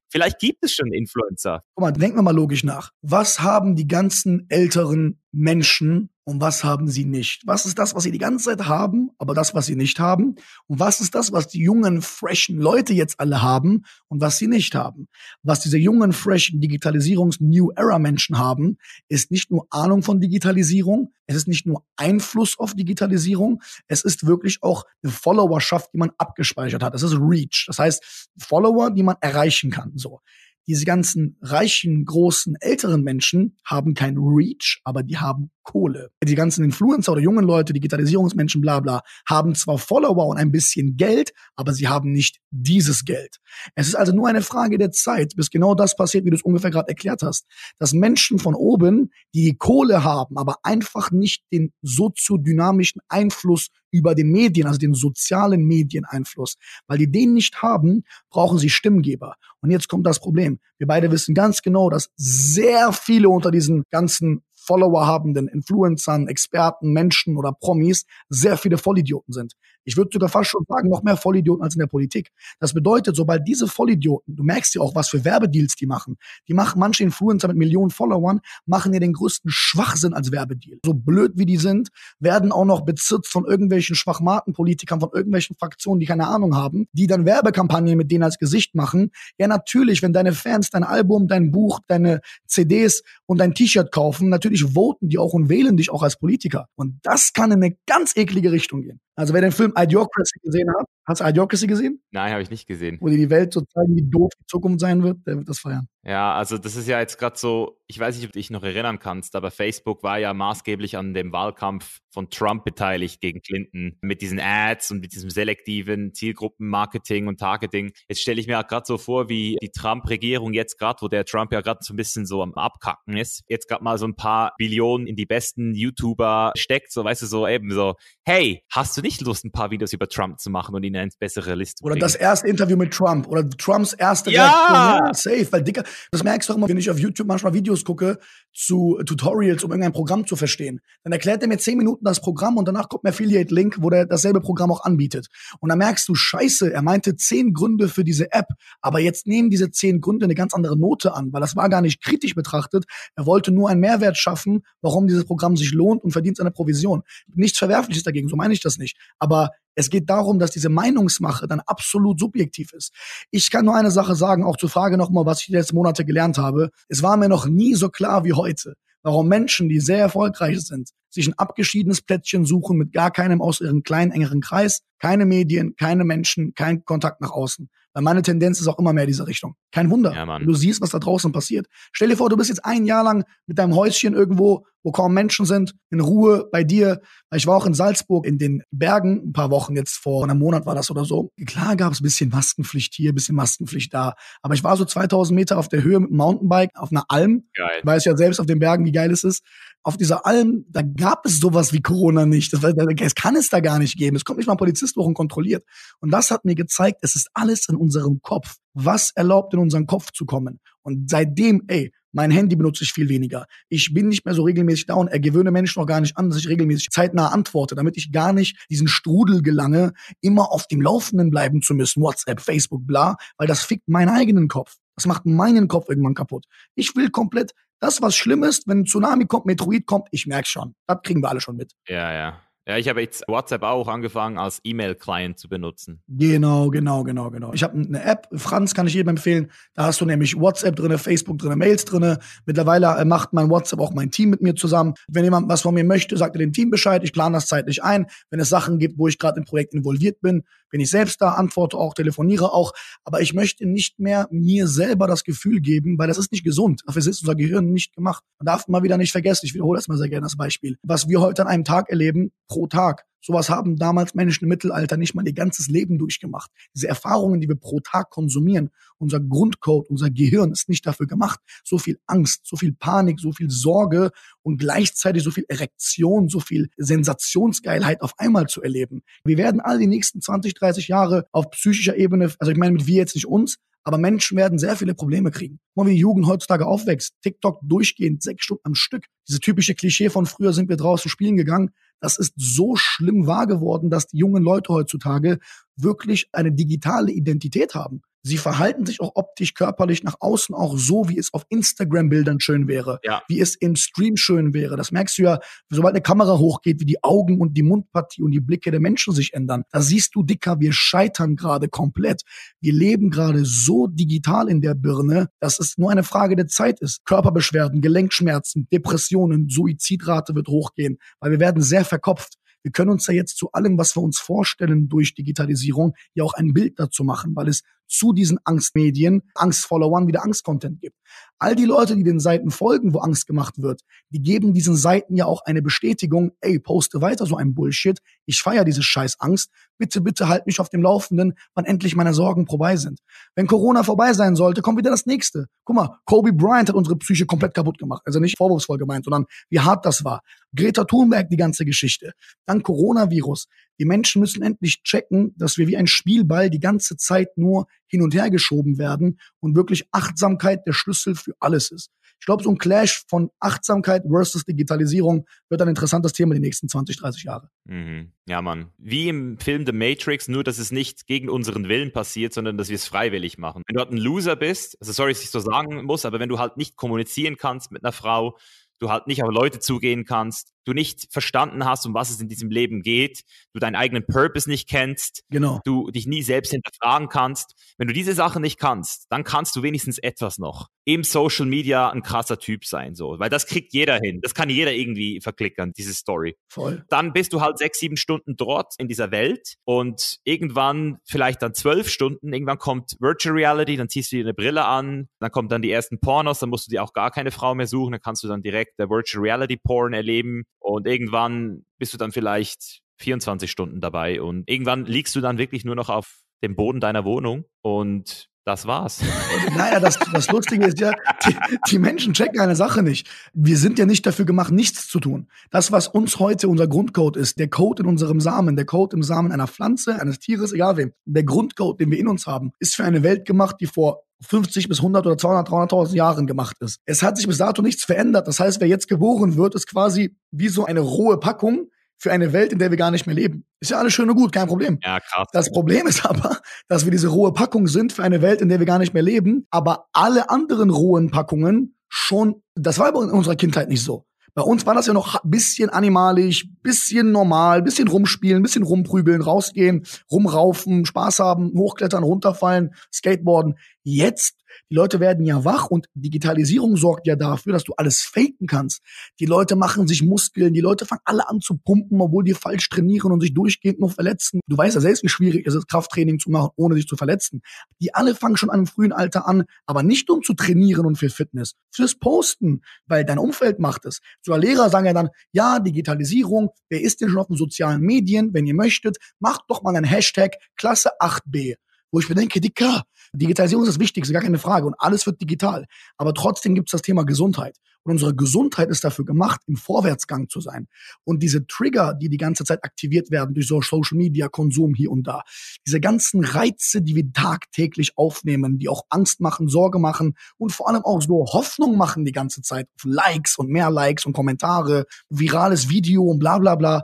vielleicht gibt es schon Influencer. Guck mal, denken wir mal logisch nach. Was haben die ganzen älteren Menschen und was haben sie nicht? Was ist das, was sie die ganze Zeit haben, aber das, was sie nicht haben? Und was ist das, was die jungen, freshen Leute jetzt alle haben und was sie nicht haben? Was diese jungen, freshen Digitalisierungs-New Era-Menschen haben, ist nicht nur Ahnung von Digitalisierung, es ist nicht nur Einfluss auf Digitalisierung, es ist wirklich auch eine Followerschaft, die man abgespeichert hat. Es ist Reach. Das heißt, Follower, die man erreichen kann. So diese ganzen reichen, großen, älteren Menschen haben kein Reach, aber die haben Kohle. Die ganzen Influencer oder jungen Leute, Digitalisierungsmenschen, bla bla, haben zwar Follower und ein bisschen Geld, aber sie haben nicht dieses Geld. Es ist also nur eine Frage der Zeit, bis genau das passiert, wie du es ungefähr gerade erklärt hast. Dass Menschen von oben, die Kohle haben, aber einfach nicht den soziodynamischen Einfluss über den Medien, also den sozialen Medieneinfluss. Weil die den nicht haben, brauchen sie Stimmgeber. Und jetzt kommt das Problem. Wir beide wissen ganz genau, dass sehr viele unter diesen ganzen Follower habenden Influencern, Experten, Menschen oder Promis sehr viele Vollidioten sind. Ich würde sogar fast schon sagen, noch mehr Vollidioten als in der Politik. Das bedeutet, sobald diese Vollidioten, du merkst ja auch, was für Werbedeals die machen. Die machen manche Influencer mit Millionen Followern, machen ja den größten Schwachsinn als Werbedeal. So blöd wie die sind, werden auch noch bezirzt von irgendwelchen Schwachmatenpolitikern, von irgendwelchen Fraktionen, die keine Ahnung haben, die dann Werbekampagnen mit denen als Gesicht machen. Ja, natürlich, wenn deine Fans dein Album, dein Buch, deine CDs und dein T-Shirt kaufen, natürlich voten die auch und wählen dich auch als Politiker. Und das kann in eine ganz eklige Richtung gehen. Also wer den Film Idiocracy gesehen hat, Hast du Idiocracy gesehen? Nein, habe ich nicht gesehen. Wo die die Welt so zeigen, wie doof die Zukunft sein wird, der wird das feiern. Ja, also das ist ja jetzt gerade so, ich weiß nicht, ob du dich noch erinnern kannst, aber Facebook war ja maßgeblich an dem Wahlkampf von Trump beteiligt gegen Clinton mit diesen Ads und mit diesem selektiven Zielgruppenmarketing und Targeting. Jetzt stelle ich mir gerade so vor, wie die Trump-Regierung jetzt gerade, wo der Trump ja gerade so ein bisschen so am Abkacken ist, jetzt gerade mal so ein paar Billionen in die besten YouTuber steckt, so weißt du, so eben so, hey, hast du nicht Lust, ein paar Videos über Trump zu machen und ihn ins bessere List zu Oder bringen? das erste Interview mit Trump oder Trumps erste Ja! Reaktion. Ja, safe, weil Dicker, das merkst du auch immer, wenn ich auf YouTube manchmal Videos gucke zu Tutorials, um irgendein Programm zu verstehen. Dann erklärt er mir zehn Minuten das Programm und danach kommt ein Affiliate-Link, wo der dasselbe Programm auch anbietet. Und dann merkst du, scheiße, er meinte zehn Gründe für diese App, aber jetzt nehmen diese zehn Gründe eine ganz andere Note an, weil das war gar nicht kritisch betrachtet. Er wollte nur einen Mehrwert schaffen, warum dieses Programm sich lohnt und verdient seine Provision. Nichts Verwerfliches dagegen, so meine ich das nicht. Aber es geht darum, dass diese Meinungsmache dann absolut subjektiv ist. Ich kann nur eine Sache sagen, auch zur Frage nochmal, was ich die letzten Monate gelernt habe. Es war mir noch nie so klar wie heute, warum Menschen, die sehr erfolgreich sind, sich ein abgeschiedenes Plätzchen suchen mit gar keinem aus ihrem kleinen, engeren Kreis, keine Medien, keine Menschen, kein Kontakt nach außen. Weil meine Tendenz ist auch immer mehr in diese Richtung. Kein Wunder. Ja, Mann. Du siehst, was da draußen passiert. Stell dir vor, du bist jetzt ein Jahr lang mit deinem Häuschen irgendwo, wo kaum Menschen sind, in Ruhe bei dir. Ich war auch in Salzburg in den Bergen ein paar Wochen jetzt vor einem Monat war das oder so. Klar gab es ein bisschen Maskenpflicht hier, ein bisschen Maskenpflicht da. Aber ich war so 2000 Meter auf der Höhe mit dem Mountainbike auf einer Alm. Geil. Ich weiß ja selbst auf den Bergen, wie geil es ist. Auf dieser Alm, da gab es sowas wie Corona nicht. Das, das kann es da gar nicht geben. Es kommt nicht mal ein Polizist hoch und kontrolliert. Und das hat mir gezeigt, es ist alles in unserem Kopf. Was erlaubt in unseren Kopf zu kommen? Und seitdem, ey, mein Handy benutze ich viel weniger. Ich bin nicht mehr so regelmäßig und er gewöhne Menschen auch gar nicht an, dass ich regelmäßig zeitnah antworte, damit ich gar nicht diesen Strudel gelange, immer auf dem Laufenden bleiben zu müssen. WhatsApp, Facebook, bla, weil das fickt meinen eigenen Kopf. Das macht meinen Kopf irgendwann kaputt. Ich will komplett das, was schlimm ist, wenn ein Tsunami kommt, Meteorit kommt, ich merk's schon. Das kriegen wir alle schon mit. Ja, ja. Ja, ich habe jetzt WhatsApp auch angefangen als E-Mail-Client zu benutzen. Genau, genau, genau, genau. Ich habe eine App, Franz kann ich jedem empfehlen. Da hast du nämlich WhatsApp drinne, Facebook drinne, Mails drinne. Mittlerweile äh, macht mein WhatsApp auch mein Team mit mir zusammen. Wenn jemand was von mir möchte, sagt er dem Team Bescheid. Ich plane das zeitlich ein. Wenn es Sachen gibt, wo ich gerade im Projekt involviert bin, bin ich selbst da, antworte auch, telefoniere auch. Aber ich möchte nicht mehr mir selber das Gefühl geben, weil das ist nicht gesund. Dafür ist unser Gehirn nicht gemacht. Man darf mal wieder nicht vergessen, ich wiederhole das mal sehr gerne das Beispiel. Was wir heute an einem Tag erleben, pro Tag, Sowas haben damals Menschen im Mittelalter nicht mal ihr ganzes Leben durchgemacht. Diese Erfahrungen, die wir pro Tag konsumieren, unser Grundcode, unser Gehirn ist nicht dafür gemacht. So viel Angst, so viel Panik, so viel Sorge und gleichzeitig so viel Erektion, so viel Sensationsgeilheit auf einmal zu erleben. Wir werden all die nächsten 20, 30 Jahre auf psychischer Ebene, also ich meine mit wir jetzt nicht uns, aber Menschen werden sehr viele Probleme kriegen. Mal, wie die Jugend heutzutage aufwächst. TikTok durchgehend, sechs Stunden am Stück. Diese typische Klischee von früher sind wir draußen spielen gegangen. Das ist so schlimm wahr geworden, dass die jungen Leute heutzutage wirklich eine digitale Identität haben. Sie verhalten sich auch optisch, körperlich nach außen auch so, wie es auf Instagram-Bildern schön wäre, Ja. wie es im Stream schön wäre. Das merkst du ja, sobald eine Kamera hochgeht, wie die Augen und die Mundpartie und die Blicke der Menschen sich ändern. Da siehst du, Dicker, wir scheitern gerade komplett. Wir leben gerade so digital in der Birne, dass es nur eine Frage der Zeit ist. Körperbeschwerden, Gelenkschmerzen, Depressionen, Suizidrate wird hochgehen, weil wir werden sehr verkopft. Wir können uns ja jetzt zu allem, was wir uns vorstellen durch Digitalisierung, ja auch ein Bild dazu machen, weil es zu diesen Angstmedien, Angstfollowern wieder Angstcontent gibt. All die Leute, die den Seiten folgen, wo Angst gemacht wird, die geben diesen Seiten ja auch eine Bestätigung, ey, poste weiter so ein Bullshit, ich feiere diese scheiß Angst, bitte, bitte halt mich auf dem Laufenden, wann endlich meine Sorgen vorbei sind. Wenn Corona vorbei sein sollte, kommt wieder das nächste. Guck mal, Kobe Bryant hat unsere Psyche komplett kaputt gemacht. Also nicht vorwurfsvoll gemeint, sondern wie hart das war. Greta Thunberg, die ganze Geschichte. Dann Coronavirus. Die Menschen müssen endlich checken, dass wir wie ein Spielball die ganze Zeit nur hin und her geschoben werden und wirklich Achtsamkeit der Schlüssel für alles ist. Ich glaube, so ein Clash von Achtsamkeit versus Digitalisierung wird ein interessantes Thema die nächsten 20, 30 Jahre. Mhm. Ja, Mann. Wie im Film The Matrix, nur dass es nicht gegen unseren Willen passiert, sondern dass wir es freiwillig machen. Wenn du halt ein Loser bist, also sorry, dass ich so sagen muss, aber wenn du halt nicht kommunizieren kannst mit einer Frau, du halt nicht auf Leute zugehen kannst, du nicht verstanden hast, um was es in diesem Leben geht, du deinen eigenen Purpose nicht kennst, genau. du dich nie selbst hinterfragen kannst. Wenn du diese Sachen nicht kannst, dann kannst du wenigstens etwas noch im Social Media ein krasser Typ sein, so, weil das kriegt jeder hin. Das kann jeder irgendwie verklickern, diese Story. Voll. Dann bist du halt sechs, sieben Stunden dort in dieser Welt und irgendwann vielleicht dann zwölf Stunden, irgendwann kommt Virtual Reality, dann ziehst du dir eine Brille an, dann kommt dann die ersten Pornos, dann musst du dir auch gar keine Frau mehr suchen, dann kannst du dann direkt der Virtual Reality Porn erleben und irgendwann bist du dann vielleicht 24 Stunden dabei und irgendwann liegst du dann wirklich nur noch auf dem Boden deiner Wohnung und das war's. Naja, das, das Lustige ist ja, die, die, Menschen checken eine Sache nicht. Wir sind ja nicht dafür gemacht, nichts zu tun. Das, was uns heute unser Grundcode ist, der Code in unserem Samen, der Code im Samen einer Pflanze, eines Tieres, egal wem, der Grundcode, den wir in uns haben, ist für eine Welt gemacht, die vor 50 bis 100 oder 200, 300.000 Jahren gemacht ist. Es hat sich bis dato nichts verändert. Das heißt, wer jetzt geboren wird, ist quasi wie so eine rohe Packung für eine Welt, in der wir gar nicht mehr leben. Ist ja alles schön und gut, kein Problem. Ja, krass. Das Problem ist aber, dass wir diese rohe Packung sind für eine Welt, in der wir gar nicht mehr leben, aber alle anderen rohen Packungen schon, das war in unserer Kindheit nicht so. Bei uns war das ja noch bisschen animalisch, bisschen normal, bisschen rumspielen, bisschen rumprügeln, rausgehen, rumraufen, Spaß haben, hochklettern, runterfallen, Skateboarden. Jetzt die Leute werden ja wach und Digitalisierung sorgt ja dafür, dass du alles faken kannst. Die Leute machen sich Muskeln, die Leute fangen alle an zu pumpen, obwohl die falsch trainieren und sich durchgehend noch verletzen. Du weißt ja selbst, wie schwierig es ist, Krafttraining zu machen, ohne sich zu verletzen. Die alle fangen schon an einem frühen Alter an, aber nicht um zu trainieren und für Fitness, fürs Posten, weil dein Umfeld macht es. So Lehrer sagen ja dann, ja, Digitalisierung, wer ist denn schon auf den sozialen Medien? Wenn ihr möchtet, macht doch mal einen Hashtag Klasse 8b wo ich mir denke, Dicker, Digitalisierung ist das Wichtigste, gar keine Frage. Und alles wird digital. Aber trotzdem gibt es das Thema Gesundheit. Und unsere Gesundheit ist dafür gemacht, im Vorwärtsgang zu sein. Und diese Trigger, die die ganze Zeit aktiviert werden durch so Social Media Konsum hier und da, diese ganzen Reize, die wir tagtäglich aufnehmen, die auch Angst machen, Sorge machen und vor allem auch so Hoffnung machen die ganze Zeit auf Likes und mehr Likes und Kommentare, virales Video und bla bla bla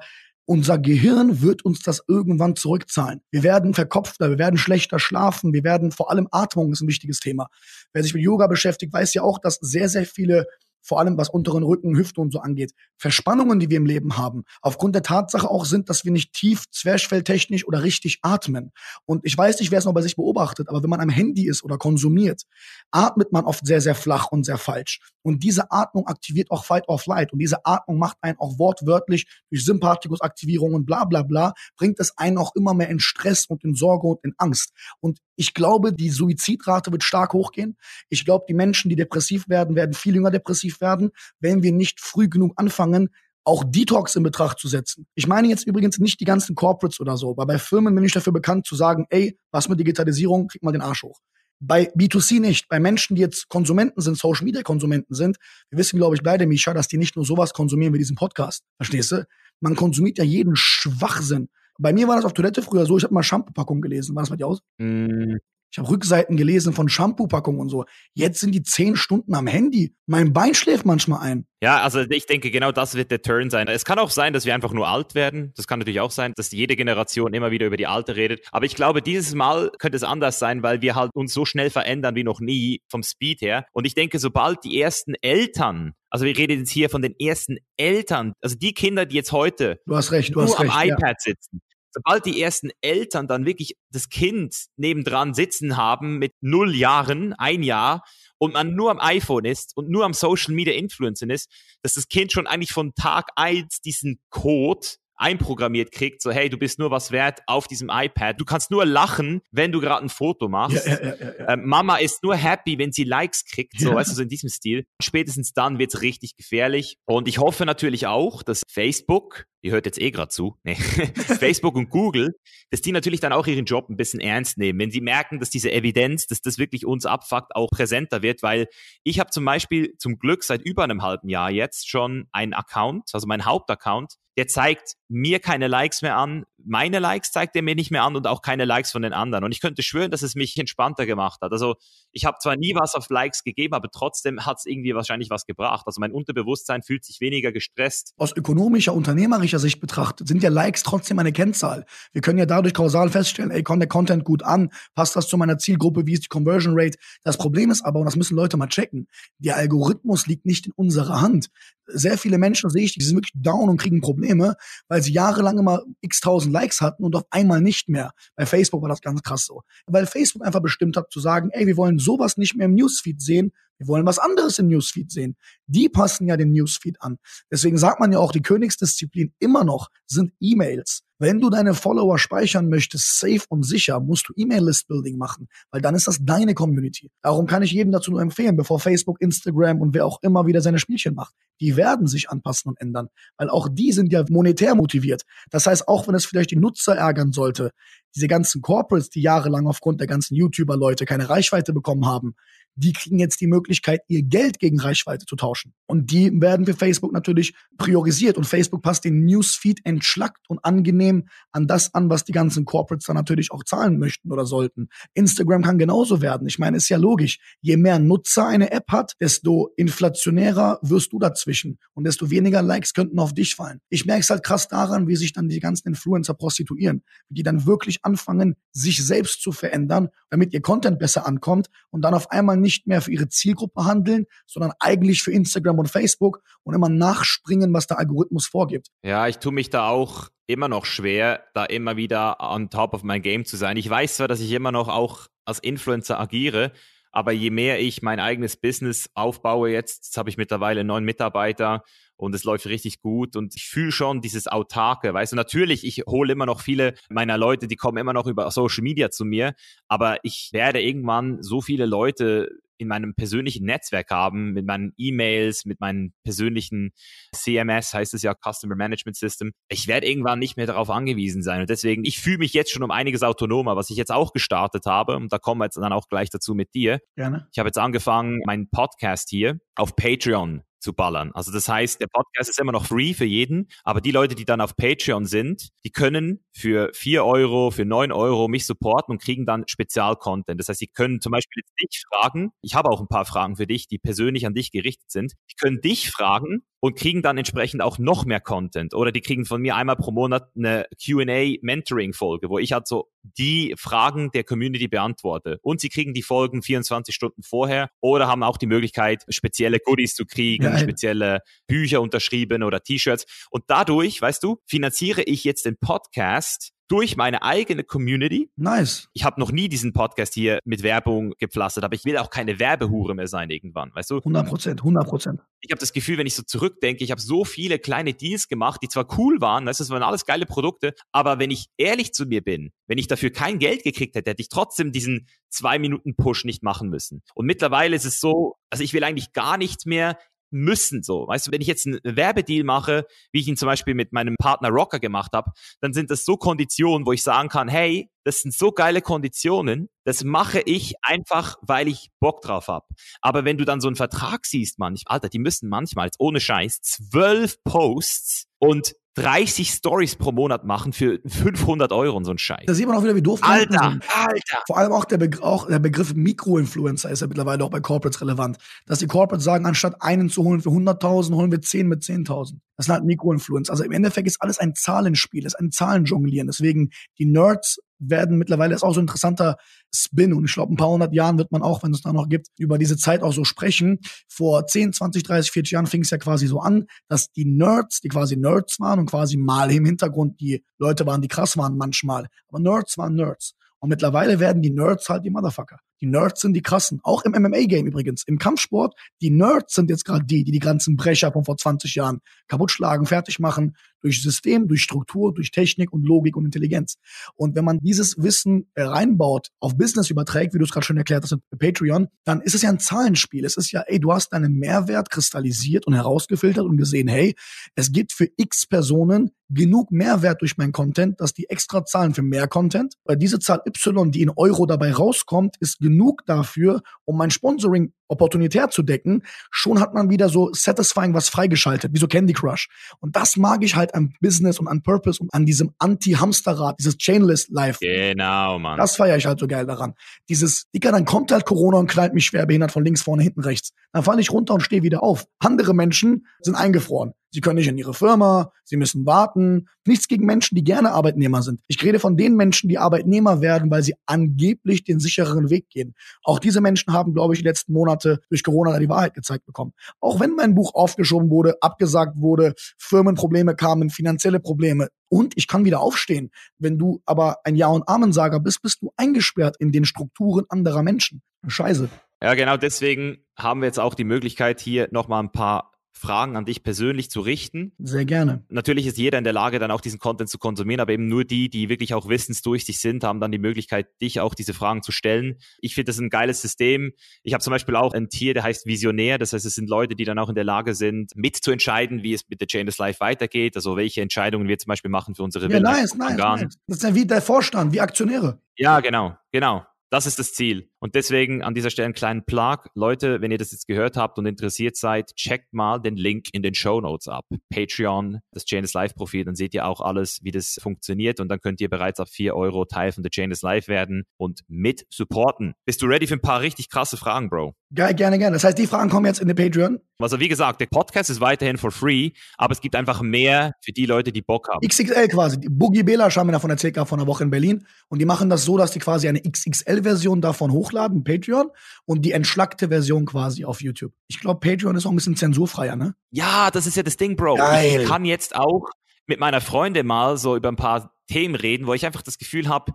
unser Gehirn wird uns das irgendwann zurückzahlen. Wir werden verkopfter, wir werden schlechter schlafen, wir werden vor allem Atmung ist ein wichtiges Thema. Wer sich mit Yoga beschäftigt, weiß ja auch, dass sehr, sehr viele vor allem was unteren Rücken, Hüfte und so angeht, Verspannungen, die wir im Leben haben, aufgrund der Tatsache auch sind, dass wir nicht tief, zwerchfelltechnisch oder richtig atmen. Und ich weiß nicht, wer es noch bei sich beobachtet, aber wenn man am Handy ist oder konsumiert, atmet man oft sehr, sehr flach und sehr falsch. Und diese Atmung aktiviert auch Fight or Flight. Und diese Atmung macht einen auch wortwörtlich durch Sympathikusaktivierung und bla bla bla, bringt es einen auch immer mehr in Stress und in Sorge und in Angst. Und ich glaube, die Suizidrate wird stark hochgehen. Ich glaube, die Menschen, die depressiv werden, werden viel jünger depressiv werden, wenn wir nicht früh genug anfangen, auch Detox in Betracht zu setzen. Ich meine jetzt übrigens nicht die ganzen Corporates oder so, weil bei Firmen bin ich dafür bekannt zu sagen, ey, was mit Digitalisierung, krieg mal den Arsch hoch. Bei B2C nicht. Bei Menschen, die jetzt Konsumenten sind, Social Media Konsumenten sind, wir wissen, glaube ich, beide, Misha, dass die nicht nur sowas konsumieren wie diesen Podcast. Verstehst du? Man konsumiert ja jeden Schwachsinn. Bei mir war das auf Toilette früher so, ich habe mal Shampoo-Packung gelesen. War das bei dir aus? Mm. Ich habe Rückseiten gelesen von Shampoo-Packungen und so. Jetzt sind die zehn Stunden am Handy. Mein Bein schläft manchmal ein. Ja, also ich denke, genau das wird der Turn sein. Es kann auch sein, dass wir einfach nur alt werden. Das kann natürlich auch sein, dass jede Generation immer wieder über die Alte redet. Aber ich glaube, dieses Mal könnte es anders sein, weil wir halt uns so schnell verändern wie noch nie vom Speed her. Und ich denke, sobald die ersten Eltern also wir reden jetzt hier von den ersten Eltern, also die Kinder, die jetzt heute du hast recht, du nur hast am recht, iPad ja. sitzen, sobald die ersten Eltern dann wirklich das Kind nebendran sitzen haben mit null Jahren, ein Jahr, und man nur am iPhone ist und nur am Social Media Influencing ist, dass das Kind schon eigentlich von Tag eins diesen Code einprogrammiert kriegt, so hey, du bist nur was wert auf diesem iPad. Du kannst nur lachen, wenn du gerade ein Foto machst. Ja, ja, ja, ähm, Mama ist nur happy, wenn sie Likes kriegt, so weißt du, so in diesem Stil. Spätestens dann wird's richtig gefährlich. Und ich hoffe natürlich auch, dass Facebook ihr hört jetzt eh gerade zu, nee, Facebook und Google, dass die natürlich dann auch ihren Job ein bisschen ernst nehmen, wenn sie merken, dass diese Evidenz, dass das wirklich uns abfuckt, auch präsenter wird, weil ich habe zum Beispiel zum Glück seit über einem halben Jahr jetzt schon einen Account, also mein Hauptaccount, der zeigt mir keine Likes mehr an, meine Likes zeigt er mir nicht mehr an und auch keine Likes von den anderen. Und ich könnte schwören, dass es mich entspannter gemacht hat. Also ich habe zwar nie was auf Likes gegeben, aber trotzdem hat es irgendwie wahrscheinlich was gebracht. Also mein Unterbewusstsein fühlt sich weniger gestresst. Aus ökonomischer, unternehmerischer Sicht betrachtet sind ja Likes trotzdem eine Kennzahl. Wir können ja dadurch kausal feststellen, ey, kommt der Content gut an, passt das zu meiner Zielgruppe, wie ist die Conversion Rate. Das Problem ist aber, und das müssen Leute mal checken, der Algorithmus liegt nicht in unserer Hand. Sehr viele Menschen sehe ich, die sind wirklich down und kriegen Probleme, weil sie jahrelang immer x tausend Likes hatten und auf einmal nicht mehr. Bei Facebook war das ganz krass so. Weil Facebook einfach bestimmt hat zu sagen, ey, wir wollen sowas nicht mehr im Newsfeed sehen, wir wollen was anderes im Newsfeed sehen. Die passen ja den Newsfeed an. Deswegen sagt man ja auch, die Königsdisziplin immer noch sind E-Mails. Wenn du deine Follower speichern möchtest, safe und sicher, musst du E-Mail-List-Building machen, weil dann ist das deine Community. Darum kann ich jedem dazu nur empfehlen, bevor Facebook, Instagram und wer auch immer wieder seine Spielchen macht. Die werden sich anpassen und ändern, weil auch die sind ja monetär motiviert. Das heißt, auch wenn es vielleicht die Nutzer ärgern sollte, diese ganzen Corporates, die jahrelang aufgrund der ganzen YouTuber-Leute keine Reichweite bekommen haben, die kriegen jetzt die Möglichkeit, ihr Geld gegen Reichweite zu tauschen. Und die werden für Facebook natürlich priorisiert. Und Facebook passt den Newsfeed entschlackt und angenehm an das an, was die ganzen Corporates dann natürlich auch zahlen möchten oder sollten. Instagram kann genauso werden. Ich meine, ist ja logisch. Je mehr Nutzer eine App hat, desto inflationärer wirst du dazwischen und desto weniger Likes könnten auf dich fallen. Ich merke es halt krass daran, wie sich dann die ganzen Influencer prostituieren, wie die dann wirklich anfangen, sich selbst zu verändern, damit ihr Content besser ankommt und dann auf einmal nicht mehr für ihre Zielgruppe handeln, sondern eigentlich für Instagram und Facebook und immer nachspringen, was der Algorithmus vorgibt. Ja, ich tue mich da auch immer noch schwer, da immer wieder on top of my game zu sein. Ich weiß zwar, dass ich immer noch auch als Influencer agiere, aber je mehr ich mein eigenes Business aufbaue, jetzt, jetzt habe ich mittlerweile neun Mitarbeiter und es läuft richtig gut und ich fühle schon dieses Autarke, weißt du, natürlich, ich hole immer noch viele meiner Leute, die kommen immer noch über Social Media zu mir, aber ich werde irgendwann so viele Leute in meinem persönlichen Netzwerk haben, mit meinen E-Mails, mit meinen persönlichen CMS, heißt es ja Customer Management System. Ich werde irgendwann nicht mehr darauf angewiesen sein. Und deswegen, ich fühle mich jetzt schon um einiges autonomer, was ich jetzt auch gestartet habe. Und da kommen wir jetzt dann auch gleich dazu mit dir. Gerne. Ich habe jetzt angefangen, meinen Podcast hier auf Patreon zu ballern. Also das heißt, der Podcast ist immer noch free für jeden, aber die Leute, die dann auf Patreon sind, die können für vier Euro, für neun Euro mich supporten und kriegen dann Spezialcontent. Das heißt, sie können zum Beispiel jetzt dich fragen, ich habe auch ein paar Fragen für dich, die persönlich an dich gerichtet sind. Die können dich fragen und kriegen dann entsprechend auch noch mehr Content. Oder die kriegen von mir einmal pro Monat eine QA-Mentoring-Folge, wo ich halt so die Fragen der Community beantworte. Und sie kriegen die Folgen 24 Stunden vorher oder haben auch die Möglichkeit, spezielle Goodies zu kriegen, Geil. spezielle Bücher unterschrieben oder T-Shirts. Und dadurch, weißt du, finanziere ich jetzt den Podcast durch meine eigene Community. Nice. Ich habe noch nie diesen Podcast hier mit Werbung gepflastert, aber ich will auch keine Werbehure mehr sein irgendwann, weißt du? 100 Prozent, 100 Prozent. Ich habe das Gefühl, wenn ich so zurückdenke, ich habe so viele kleine Deals gemacht, die zwar cool waren, weißt du, das waren alles geile Produkte, aber wenn ich ehrlich zu mir bin, wenn ich dafür kein Geld gekriegt hätte, hätte ich trotzdem diesen zwei Minuten Push nicht machen müssen. Und mittlerweile ist es so, also ich will eigentlich gar nicht mehr müssen so. Weißt du, wenn ich jetzt einen Werbedeal mache, wie ich ihn zum Beispiel mit meinem Partner Rocker gemacht habe, dann sind das so Konditionen, wo ich sagen kann, hey, das sind so geile Konditionen, das mache ich einfach, weil ich Bock drauf habe. Aber wenn du dann so einen Vertrag siehst, ich, Alter, die müssen manchmal, ohne Scheiß, zwölf Posts und 30 Stories pro Monat machen für 500 Euro und so ein Scheiß. Da sieht man auch wieder, wie doof Alter, sind. Alter. Vor allem auch der, Begr auch der Begriff Mikroinfluencer ist ja mittlerweile auch bei Corporates relevant. Dass die Corporates sagen, anstatt einen zu holen für 100.000, holen wir 10 mit 10.000. Das sind halt Mikroinfluencer. Also im Endeffekt ist alles ein Zahlenspiel, ist ein Zahlenjonglieren. Deswegen, die Nerds werden mittlerweile, ist auch so ein interessanter Spin. Und ich glaube, ein paar hundert Jahren wird man auch, wenn es da noch gibt, über diese Zeit auch so sprechen. Vor 10, 20, 30, 40 Jahren fing es ja quasi so an, dass die Nerds, die quasi Nerds waren und quasi mal im Hintergrund die Leute waren, die krass waren manchmal. Aber Nerds waren Nerds. Und mittlerweile werden die Nerds halt die Motherfucker. Die Nerds sind die krassen. Auch im MMA-Game übrigens. Im Kampfsport, die Nerds sind jetzt gerade die, die die ganzen Brecher von vor 20 Jahren kaputtschlagen, fertig machen, durch System, durch Struktur, durch Technik und Logik und Intelligenz. Und wenn man dieses Wissen reinbaut, auf Business überträgt, wie du es gerade schon erklärt hast mit Patreon, dann ist es ja ein Zahlenspiel. Es ist ja, ey, du hast deinen Mehrwert kristallisiert und herausgefiltert und gesehen, hey, es gibt für x Personen genug Mehrwert durch mein Content, dass die extra zahlen für mehr Content. Weil diese Zahl Y, die in Euro dabei rauskommt, ist genug dafür, um mein Sponsoring opportunitär zu decken, schon hat man wieder so satisfying was freigeschaltet, wie so Candy Crush. Und das mag ich halt an Business und an Purpose und an diesem Anti-Hamsterrad, dieses Chainless Life. Genau, Mann. Das feiere ich halt so geil daran. Dieses, Dicker, dann kommt halt Corona und knallt mich schwer behindert von links, vorne, hinten, rechts. Dann falle ich runter und stehe wieder auf. Andere Menschen sind eingefroren. Sie können nicht in ihre Firma, sie müssen warten. Nichts gegen Menschen, die gerne Arbeitnehmer sind. Ich rede von den Menschen, die Arbeitnehmer werden, weil sie angeblich den sichereren Weg gehen. Auch diese Menschen haben, glaube ich, die letzten Monate Monate durch Corona die Wahrheit gezeigt bekommen. Auch wenn mein Buch aufgeschoben wurde, abgesagt wurde, Firmenprobleme kamen, finanzielle Probleme und ich kann wieder aufstehen. Wenn du aber ein Ja- und Amensager bist, bist du eingesperrt in den Strukturen anderer Menschen. Scheiße. Ja, genau deswegen haben wir jetzt auch die Möglichkeit, hier nochmal ein paar Fragen an dich persönlich zu richten. Sehr gerne. Natürlich ist jeder in der Lage, dann auch diesen Content zu konsumieren, aber eben nur die, die wirklich auch wissensdurstig sind, haben dann die Möglichkeit, dich auch diese Fragen zu stellen. Ich finde das ein geiles System. Ich habe zum Beispiel auch ein Tier, der heißt Visionär. Das heißt, es sind Leute, die dann auch in der Lage sind, mitzuentscheiden, wie es mit der Chainless Life weitergeht. Also welche Entscheidungen wir zum Beispiel machen für unsere Ja, nice, nice, nice. Das ist ja wie der Vorstand, wie Aktionäre. Ja, genau, genau. Das ist das Ziel. Und deswegen an dieser Stelle einen kleinen Plug. Leute, wenn ihr das jetzt gehört habt und interessiert seid, checkt mal den Link in den Show Notes ab. Patreon, das Chainless Live Profil, dann seht ihr auch alles, wie das funktioniert und dann könnt ihr bereits ab 4 Euro Teil von der Chainless Live werden und mit supporten. Bist du ready für ein paar richtig krasse Fragen, Bro? Geil, gerne, gerne. Das heißt, die Fragen kommen jetzt in den Patreon. Also wie gesagt, der Podcast ist weiterhin for free, aber es gibt einfach mehr für die Leute, die Bock haben. XXL quasi. Die Boogie Bela haben mir davon erzählt vor einer Woche in Berlin. Und die machen das so, dass die quasi eine XXL-Version davon hochladen, Patreon, und die entschlackte Version quasi auf YouTube. Ich glaube, Patreon ist auch ein bisschen zensurfreier, ne? Ja, das ist ja das Ding, Bro. Geil. Ich kann jetzt auch mit meiner Freundin mal so über ein paar Themen reden, wo ich einfach das Gefühl habe,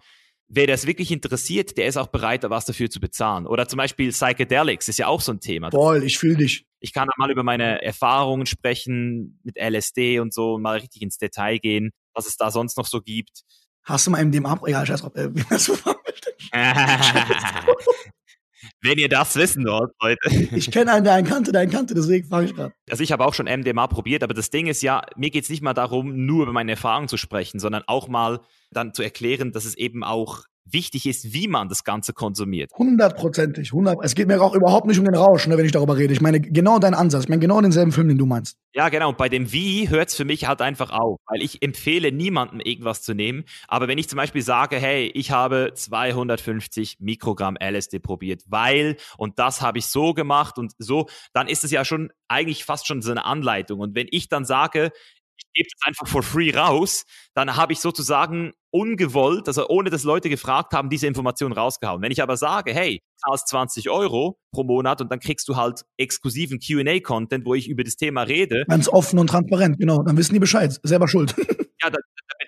wer das wirklich interessiert, der ist auch bereit, was dafür zu bezahlen. Oder zum Beispiel Psychedelics ist ja auch so ein Thema. Voll, ich fühle dich. Ich kann mal über meine Erfahrungen sprechen mit LSD und so und mal richtig ins Detail gehen, was es da sonst noch so gibt. Hast du mal MDMA? Egal, scheiß drauf. Wenn ihr das wissen wollt, Leute. Ich kenne einen, der einen kannte, der einen kannte, deswegen frage ich gerade. Also ich habe auch schon MDMA probiert, aber das Ding ist ja, mir geht es nicht mal darum, nur über meine Erfahrungen zu sprechen, sondern auch mal dann zu erklären, dass es eben auch wichtig ist, wie man das Ganze konsumiert. Hundertprozentig, hundert. Es geht mir auch überhaupt nicht um den Rausch, ne, wenn ich darüber rede. Ich meine genau deinen Ansatz. Ich meine genau denselben Film, den du meinst. Ja, genau. Und bei dem Wie hört es für mich halt einfach auf, weil ich empfehle niemandem irgendwas zu nehmen. Aber wenn ich zum Beispiel sage, hey, ich habe 250 Mikrogramm LSD probiert, weil und das habe ich so gemacht und so, dann ist es ja schon eigentlich fast schon so eine Anleitung. Und wenn ich dann sage, ich gebe es einfach for free raus, dann habe ich sozusagen ungewollt, also ohne dass Leute gefragt haben, diese Information rausgehauen. Wenn ich aber sage, hey, zahlst 20 Euro pro Monat und dann kriegst du halt exklusiven Q&A-Content, wo ich über das Thema rede. Ganz offen und transparent, genau. Dann wissen die Bescheid. Selber schuld. ja, da,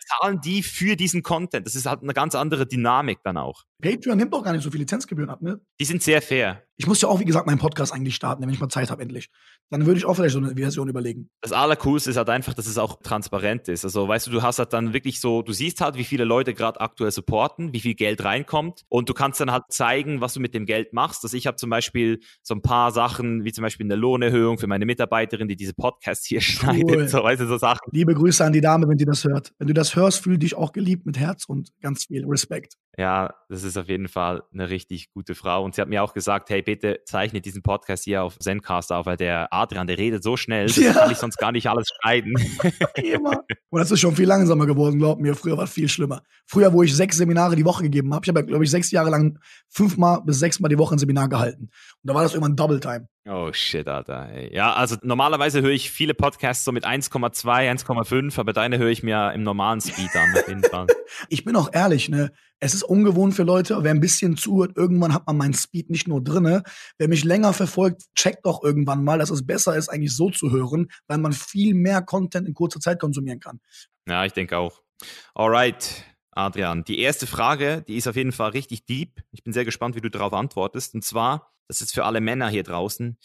bezahlen die für diesen Content. Das ist halt eine ganz andere Dynamik dann auch. Patreon nimmt auch gar nicht so viel Lizenzgebühren ab, ne? Die sind sehr fair. Ich muss ja auch, wie gesagt, meinen Podcast eigentlich starten, wenn ich mal Zeit habe endlich. Dann würde ich auch vielleicht so eine Version überlegen. Das Allercoolste ist halt einfach, dass es auch transparent ist. Also, weißt du, du hast halt dann wirklich so, du siehst halt, wie viele Leute gerade aktuell supporten, wie viel Geld reinkommt und du kannst dann halt zeigen, was du mit dem Geld machst. Also ich habe zum Beispiel so ein paar Sachen, wie zum Beispiel eine Lohnerhöhung für meine Mitarbeiterin, die diese Podcasts hier schneidet, cool. so, weißt du, so Sachen. Liebe Grüße an die Dame, wenn die das hört. Wenn du das hörst, fühl dich auch geliebt mit Herz und ganz viel Respekt. Ja, das ist auf jeden Fall eine richtig gute Frau. Und sie hat mir auch gesagt, hey, bitte zeichne diesen Podcast hier auf Zencast auf, weil der Adrian, der redet so schnell, das ja. kann ich sonst gar nicht alles schneiden. Immer. Und das ist schon viel langsamer geworden, glaub mir. Früher war es viel schlimmer. Früher, wo ich sechs Seminare die Woche gegeben habe, ich habe ja, glaube ich, sechs Jahre lang fünfmal bis sechsmal die Woche ein Seminar gehalten. Und da war das irgendwann Double Time. Oh shit, Alter. Ey. Ja, also normalerweise höre ich viele Podcasts so mit 1,2, 1,5, aber deine höre ich mir im normalen Speed an, auf jeden Fall. ich bin auch ehrlich, ne? Es ist ungewohnt für Leute, wer ein bisschen zuhört, irgendwann hat man meinen Speed nicht nur drinne. Wer mich länger verfolgt, checkt doch irgendwann mal, dass es besser ist, eigentlich so zu hören, weil man viel mehr Content in kurzer Zeit konsumieren kann. Ja, ich denke auch. Alright. Adrian, die erste Frage, die ist auf jeden Fall richtig deep. Ich bin sehr gespannt, wie du darauf antwortest. Und zwar, das ist für alle Männer hier draußen.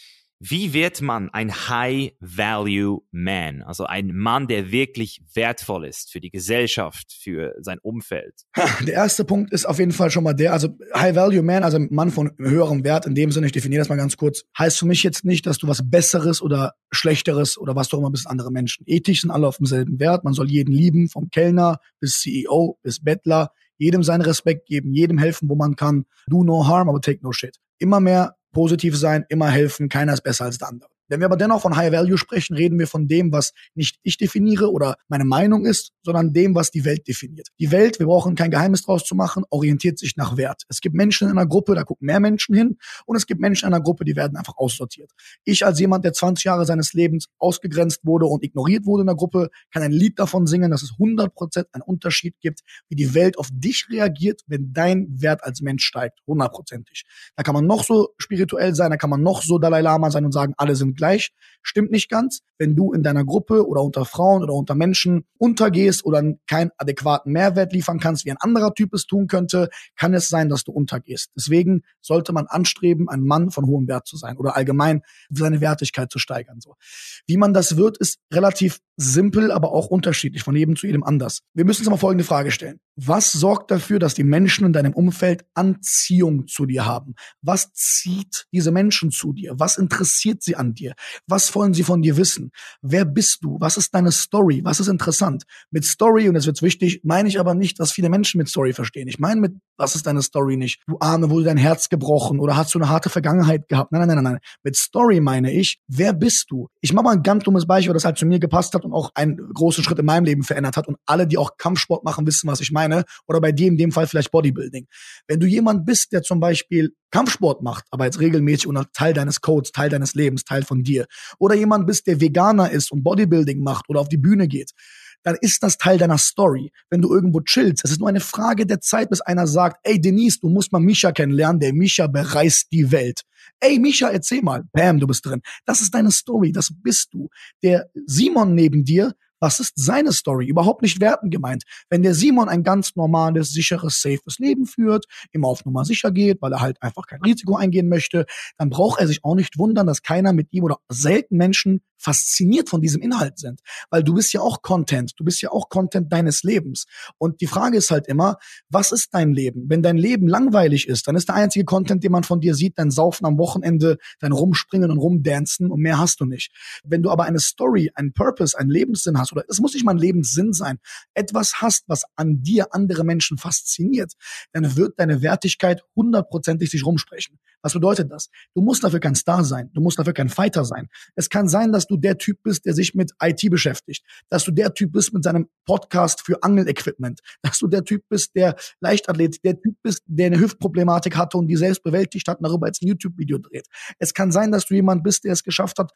Wie wird man ein High-Value-Man? Also ein Mann, der wirklich wertvoll ist für die Gesellschaft, für sein Umfeld. Der erste Punkt ist auf jeden Fall schon mal der, also High-Value-Man, also Mann von höherem Wert, in dem Sinne, ich definiere das mal ganz kurz, heißt für mich jetzt nicht, dass du was Besseres oder Schlechteres oder was doch immer bist andere Menschen. Ethisch sind alle auf demselben Wert. Man soll jeden lieben, vom Kellner bis CEO bis Bettler, jedem seinen Respekt geben, jedem helfen, wo man kann. Do no harm, aber take no shit. Immer mehr positiv sein, immer helfen, keiner ist besser als der andere. Wenn wir aber dennoch von High Value sprechen, reden wir von dem, was nicht ich definiere oder meine Meinung ist, sondern dem, was die Welt definiert. Die Welt, wir brauchen kein Geheimnis draus zu machen, orientiert sich nach Wert. Es gibt Menschen in einer Gruppe, da gucken mehr Menschen hin und es gibt Menschen in einer Gruppe, die werden einfach aussortiert. Ich als jemand, der 20 Jahre seines Lebens ausgegrenzt wurde und ignoriert wurde in der Gruppe, kann ein Lied davon singen, dass es 100% einen Unterschied gibt, wie die Welt auf dich reagiert, wenn dein Wert als Mensch steigt. Hundertprozentig. Da kann man noch so spirituell sein, da kann man noch so Dalai Lama sein und sagen, alle sind gleich. Stimmt nicht ganz. Wenn du in deiner Gruppe oder unter Frauen oder unter Menschen untergehst oder keinen adäquaten Mehrwert liefern kannst, wie ein anderer Typ es tun könnte, kann es sein, dass du untergehst. Deswegen sollte man anstreben, ein Mann von hohem Wert zu sein oder allgemein seine Wertigkeit zu steigern. So. Wie man das wird, ist relativ simpel, aber auch unterschiedlich, von jedem zu jedem anders. Wir müssen uns mal folgende Frage stellen. Was sorgt dafür, dass die Menschen in deinem Umfeld Anziehung zu dir haben? Was zieht diese Menschen zu dir? Was interessiert sie an dir? Was wollen sie von dir wissen? Wer bist du? Was ist deine Story? Was ist interessant? Mit Story, und das wird wichtig, meine ich aber nicht, dass viele Menschen mit Story verstehen. Ich meine mit, was ist deine Story nicht? Du Arme, wurde dein Herz gebrochen oder hast du eine harte Vergangenheit gehabt? Nein, nein, nein, nein. Mit Story meine ich, wer bist du? Ich mache mal ein ganz dummes Beispiel, das halt zu mir gepasst hat und auch einen großen Schritt in meinem Leben verändert hat. Und alle, die auch Kampfsport machen, wissen, was ich meine. Oder bei dir in dem Fall vielleicht Bodybuilding. Wenn du jemand bist, der zum Beispiel Kampfsport macht, aber jetzt regelmäßig und Teil deines Codes, Teil deines Lebens, Teil von dir, oder jemand bist, der Veganer ist und Bodybuilding macht oder auf die Bühne geht, dann ist das Teil deiner Story. Wenn du irgendwo chillst, es ist nur eine Frage der Zeit, bis einer sagt, ey Denise, du musst mal Misha kennenlernen, der Misha bereist die Welt. Ey Misha, erzähl mal. Bam, du bist drin. Das ist deine Story, das bist du. Der Simon neben dir was ist seine Story? Überhaupt nicht werten gemeint. Wenn der Simon ein ganz normales, sicheres, safes Leben führt, immer auf Nummer sicher geht, weil er halt einfach kein Risiko eingehen möchte, dann braucht er sich auch nicht wundern, dass keiner mit ihm oder selten Menschen fasziniert von diesem Inhalt sind. Weil du bist ja auch Content. Du bist ja auch Content deines Lebens. Und die Frage ist halt immer, was ist dein Leben? Wenn dein Leben langweilig ist, dann ist der einzige Content, den man von dir sieht, dein Saufen am Wochenende, dein Rumspringen und Rumdancen und mehr hast du nicht. Wenn du aber eine Story, einen Purpose, einen Lebenssinn hast, oder es muss nicht mal ein Lebenssinn sein, etwas hast, was an dir andere Menschen fasziniert, dann wird deine Wertigkeit hundertprozentig sich rumsprechen. Was bedeutet das? Du musst dafür kein Star sein. Du musst dafür kein Fighter sein. Es kann sein, dass du der Typ bist, der sich mit IT beschäftigt. Dass du der Typ bist mit seinem Podcast für Angelequipment. Dass du der Typ bist, der Leichtathlet, der Typ bist, der eine Hüftproblematik hatte und die selbst bewältigt hat und darüber jetzt ein YouTube-Video dreht. Es kann sein, dass du jemand bist, der es geschafft hat,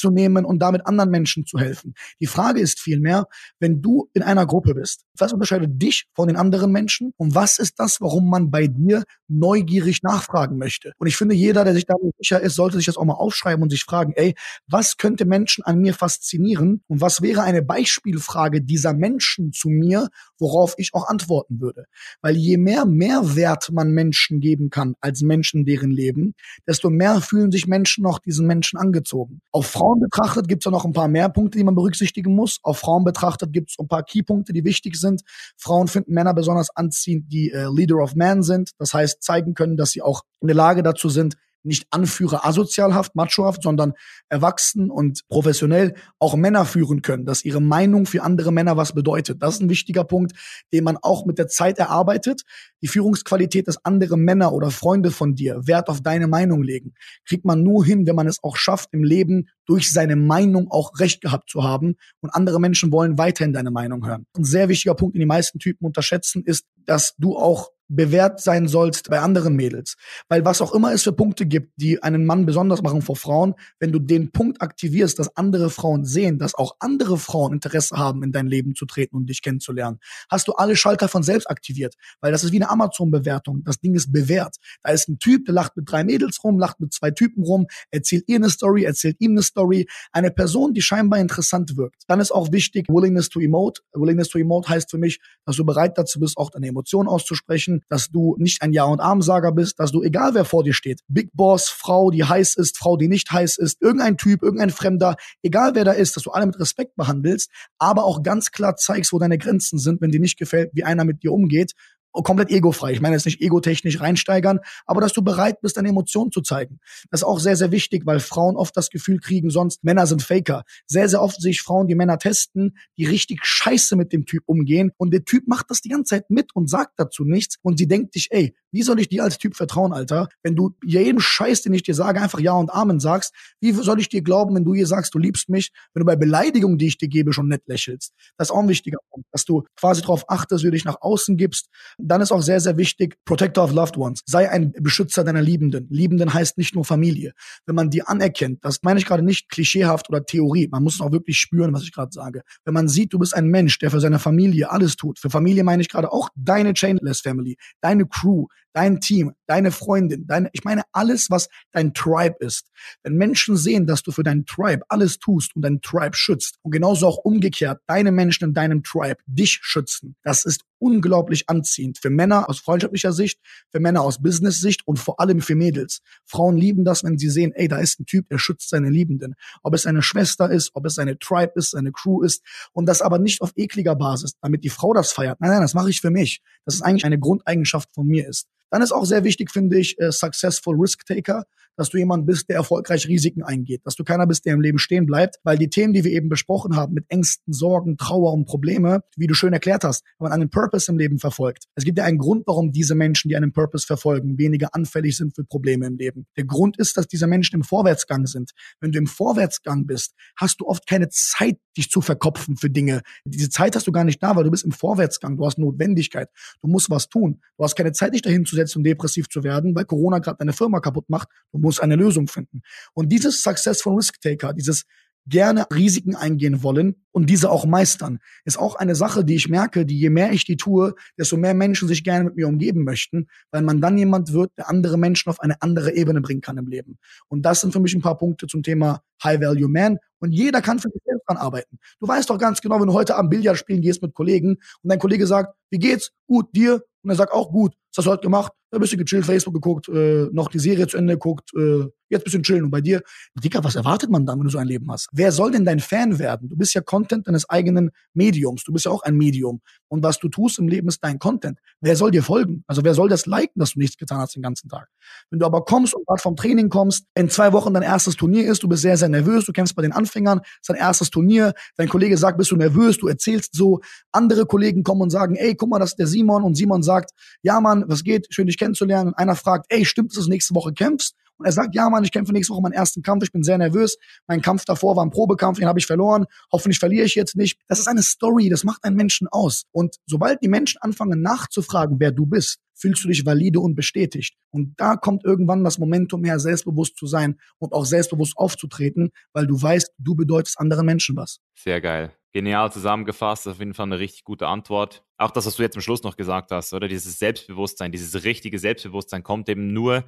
abzunehmen und damit anderen Menschen zu helfen. Die Frage ist vielmehr, wenn du in einer Gruppe bist, was unterscheidet dich von den anderen Menschen und was ist das, warum man bei dir neugierig nachfragen möchte? Und ich finde, jeder, der sich damit sicher ist, sollte sich das auch mal aufschreiben und sich fragen, ey, was könnte Menschen an mir faszinieren und was wäre eine Beispielfrage dieser Menschen zu mir, worauf ich auch antworten würde. Weil je mehr Mehrwert man Menschen geben kann als Menschen deren Leben, desto mehr fühlen sich Menschen noch diesen Menschen angezogen. Auf Frauen betrachtet gibt es ja noch ein paar mehr Punkte, die man berücksichtigen muss. Auf Frauen betrachtet gibt es ein paar Keypunkte, die wichtig sind. Frauen finden Männer besonders anziehend, die äh, Leader of Man sind. Das heißt, zeigen können, dass sie auch in der Lage dazu sind, nicht Anführer asozialhaft, machohaft, sondern erwachsen und professionell auch Männer führen können, dass ihre Meinung für andere Männer was bedeutet. Das ist ein wichtiger Punkt, den man auch mit der Zeit erarbeitet. Die Führungsqualität, dass andere Männer oder Freunde von dir Wert auf deine Meinung legen, kriegt man nur hin, wenn man es auch schafft, im Leben durch seine Meinung auch Recht gehabt zu haben. Und andere Menschen wollen weiterhin deine Meinung hören. Ein sehr wichtiger Punkt, den die meisten Typen unterschätzen, ist, dass du auch bewährt sein sollst bei anderen Mädels. Weil was auch immer es für Punkte gibt, die einen Mann besonders machen vor Frauen, wenn du den Punkt aktivierst, dass andere Frauen sehen, dass auch andere Frauen Interesse haben, in dein Leben zu treten und dich kennenzulernen, hast du alle Schalter von selbst aktiviert. Weil das ist wie eine Amazon-Bewertung. Das Ding ist bewährt. Da ist ein Typ, der lacht mit drei Mädels rum, lacht mit zwei Typen rum, erzählt ihr eine Story, erzählt ihm eine Story. Eine Person, die scheinbar interessant wirkt. Dann ist auch wichtig, Willingness to emote. Willingness to emote heißt für mich, dass du bereit dazu bist, auch deine Emotionen auszusprechen, dass du nicht ein Ja- und Armsager bist, dass du, egal wer vor dir steht, Big Boss, Frau, die heiß ist, Frau, die nicht heiß ist, irgendein Typ, irgendein Fremder, egal wer da ist, dass du alle mit Respekt behandelst, aber auch ganz klar zeigst, wo deine Grenzen sind, wenn dir nicht gefällt, wie einer mit dir umgeht komplett egofrei. Ich meine jetzt nicht egotechnisch reinsteigern, aber dass du bereit bist, deine Emotionen zu zeigen. Das ist auch sehr, sehr wichtig, weil Frauen oft das Gefühl kriegen, sonst Männer sind Faker. Sehr, sehr oft sehe ich Frauen, die Männer testen, die richtig scheiße mit dem Typ umgehen und der Typ macht das die ganze Zeit mit und sagt dazu nichts und sie denkt sich, ey, wie soll ich dir als Typ vertrauen, Alter? Wenn du jedem Scheiß, den ich dir sage, einfach Ja und Amen sagst, wie soll ich dir glauben, wenn du ihr sagst, du liebst mich, wenn du bei Beleidigungen, die ich dir gebe, schon nett lächelst? Das ist auch ein wichtiger Punkt, dass du quasi darauf achtest, wie du dich nach außen gibst. Dann ist auch sehr, sehr wichtig, Protector of Loved Ones. Sei ein Beschützer deiner Liebenden. Liebenden heißt nicht nur Familie. Wenn man die anerkennt, das meine ich gerade nicht klischeehaft oder Theorie, man muss auch wirklich spüren, was ich gerade sage. Wenn man sieht, du bist ein Mensch, der für seine Familie alles tut. Für Familie meine ich gerade auch deine Chainless Family, deine Crew, dein Team, deine Freundin, deine, ich meine alles, was dein Tribe ist. Wenn Menschen sehen, dass du für dein Tribe alles tust und dein Tribe schützt und genauso auch umgekehrt deine Menschen in deinem Tribe dich schützen, das ist unglaublich anziehend für Männer aus freundschaftlicher Sicht, für Männer aus Business-Sicht und vor allem für Mädels. Frauen lieben das, wenn sie sehen, ey, da ist ein Typ, der schützt seine Liebenden. Ob es seine Schwester ist, ob es seine Tribe ist, seine Crew ist und das aber nicht auf ekliger Basis, damit die Frau das feiert. Nein, nein, das mache ich für mich. Das ist eigentlich eine Grundeigenschaft von mir ist. Dann ist auch sehr wichtig, finde ich, äh, Successful Risk Taker dass du jemand bist, der erfolgreich Risiken eingeht, dass du keiner bist, der im Leben stehen bleibt, weil die Themen, die wir eben besprochen haben, mit Ängsten, Sorgen, Trauer und Probleme, wie du schön erklärt hast, wenn man einen Purpose im Leben verfolgt. Es gibt ja einen Grund, warum diese Menschen, die einen Purpose verfolgen, weniger anfällig sind für Probleme im Leben. Der Grund ist, dass diese Menschen im Vorwärtsgang sind. Wenn du im Vorwärtsgang bist, hast du oft keine Zeit, dich zu verkopfen für Dinge. Diese Zeit hast du gar nicht da, weil du bist im Vorwärtsgang. Du hast Notwendigkeit. Du musst was tun. Du hast keine Zeit, dich dahin zu setzen und depressiv zu werden, weil Corona gerade deine Firma kaputt macht. Du musst eine Lösung finden. Und dieses Successful Risk Taker, dieses gerne Risiken eingehen wollen und diese auch meistern, ist auch eine Sache, die ich merke, die je mehr ich die tue, desto mehr Menschen sich gerne mit mir umgeben möchten, weil man dann jemand wird, der andere Menschen auf eine andere Ebene bringen kann im Leben. Und das sind für mich ein paar Punkte zum Thema High Value Man. Und jeder kann für sich selbst dran arbeiten. Du weißt doch ganz genau, wenn du heute am Billard spielen gehst mit Kollegen und dein Kollege sagt, wie geht's? Gut, dir? Und er sagt auch gut. Was hast du heute gemacht? Ein bisschen gechillt, Facebook geguckt, äh, noch die Serie zu Ende geguckt, äh, jetzt bisschen chillen. Und bei dir, Dicker, was erwartet man dann, wenn du so ein Leben hast? Wer soll denn dein Fan werden? Du bist ja Content deines eigenen Mediums. Du bist ja auch ein Medium. Und was du tust im Leben ist dein Content. Wer soll dir folgen? Also wer soll das liken, dass du nichts getan hast den ganzen Tag? Wenn du aber kommst und gerade vom Training kommst, in zwei Wochen dein erstes Turnier ist, du bist sehr, sehr nervös, du kämpfst bei den Anfängern, ist dein erstes Turnier, dein Kollege sagt, bist du nervös, du erzählst so, andere Kollegen kommen und sagen, ey, guck mal, das ist der Simon und Simon sagt, ja Mann, was geht, schön dich kennenzulernen und einer fragt, ey, stimmt es, dass du nächste Woche kämpfst? Und er sagt, ja Mann, ich kämpfe nächste Woche meinen ersten Kampf, ich bin sehr nervös. Mein Kampf davor war ein Probekampf, den habe ich verloren. Hoffentlich verliere ich jetzt nicht. Das ist eine Story, das macht einen Menschen aus. Und sobald die Menschen anfangen nachzufragen, wer du bist, fühlst du dich valide und bestätigt. Und da kommt irgendwann das Momentum her, selbstbewusst zu sein und auch selbstbewusst aufzutreten, weil du weißt, du bedeutest anderen Menschen was. Sehr geil. Genial zusammengefasst, auf jeden Fall eine richtig gute Antwort. Auch das, was du jetzt am Schluss noch gesagt hast, oder dieses Selbstbewusstsein, dieses richtige Selbstbewusstsein kommt eben nur,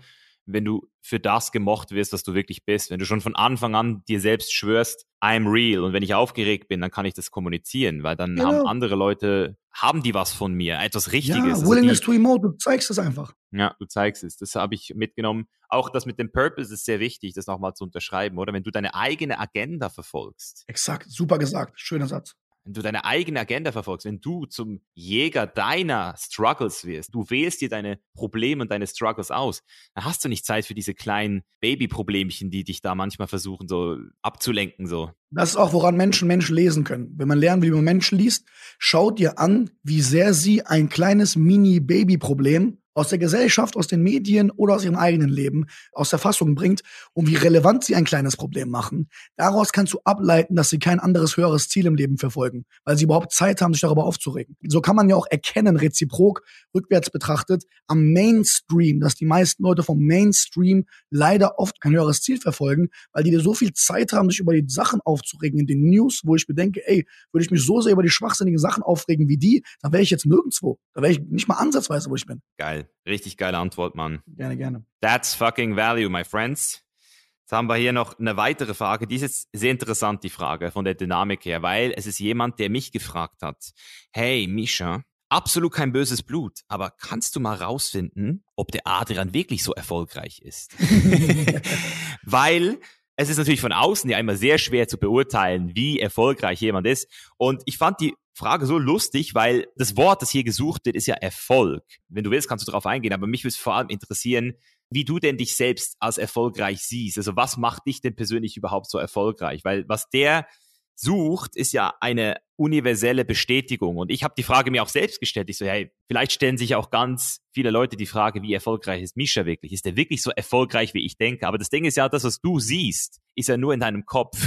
wenn du für das gemocht wirst, was du wirklich bist. Wenn du schon von Anfang an dir selbst schwörst, I'm real. Und wenn ich aufgeregt bin, dann kann ich das kommunizieren, weil dann genau. haben andere Leute, haben die was von mir, etwas Richtiges. Ja, also willingness die, to emote, du zeigst es einfach. Ja, du zeigst es. Das habe ich mitgenommen. Auch das mit dem Purpose ist sehr wichtig, das nochmal zu unterschreiben, oder? Wenn du deine eigene Agenda verfolgst. Exakt, super gesagt. Schöner Satz wenn du deine eigene Agenda verfolgst, wenn du zum Jäger deiner Struggles wirst, du wählst dir deine Probleme und deine Struggles aus, dann hast du nicht Zeit für diese kleinen Baby-Problemchen, die dich da manchmal versuchen, so abzulenken, so. Das ist auch, woran Menschen Menschen lesen können. Wenn man lernen will, wie man Menschen liest, schaut dir an, wie sehr sie ein kleines Mini-Baby-Problem aus der Gesellschaft, aus den Medien oder aus ihrem eigenen Leben aus der Fassung bringt und wie relevant sie ein kleines Problem machen. Daraus kannst du ableiten, dass sie kein anderes höheres Ziel im Leben verfolgen, weil sie überhaupt Zeit haben, sich darüber aufzuregen. So kann man ja auch erkennen, reziprok, rückwärts betrachtet, am Mainstream, dass die meisten Leute vom Mainstream leider oft kein höheres Ziel verfolgen, weil die dir so viel Zeit haben, sich über die Sachen aufzuregen in den News, wo ich bedenke, ey, würde ich mich so sehr über die schwachsinnigen Sachen aufregen wie die, dann wäre ich jetzt nirgendwo. Da wäre ich nicht mal ansatzweise, wo ich bin. Geil. Richtig geile Antwort, Mann. Gerne, gerne. That's fucking value, my friends. Jetzt haben wir hier noch eine weitere Frage. Die ist jetzt sehr interessant, die Frage von der Dynamik her, weil es ist jemand, der mich gefragt hat. Hey, Misha, absolut kein böses Blut, aber kannst du mal rausfinden, ob der Adrian wirklich so erfolgreich ist? weil es ist natürlich von außen ja immer sehr schwer zu beurteilen, wie erfolgreich jemand ist. Und ich fand die Frage so lustig, weil das Wort, das hier gesucht wird, ist ja Erfolg. Wenn du willst, kannst du darauf eingehen, aber mich würde es vor allem interessieren, wie du denn dich selbst als erfolgreich siehst. Also was macht dich denn persönlich überhaupt so erfolgreich? Weil was der sucht, ist ja eine universelle Bestätigung. Und ich habe die Frage mir auch selbst gestellt. Ich so, hey, vielleicht stellen sich auch ganz viele Leute die Frage, wie erfolgreich ist Misha wirklich? Ist er wirklich so erfolgreich, wie ich denke? Aber das Ding ist ja, das, was du siehst, ist ja nur in deinem Kopf.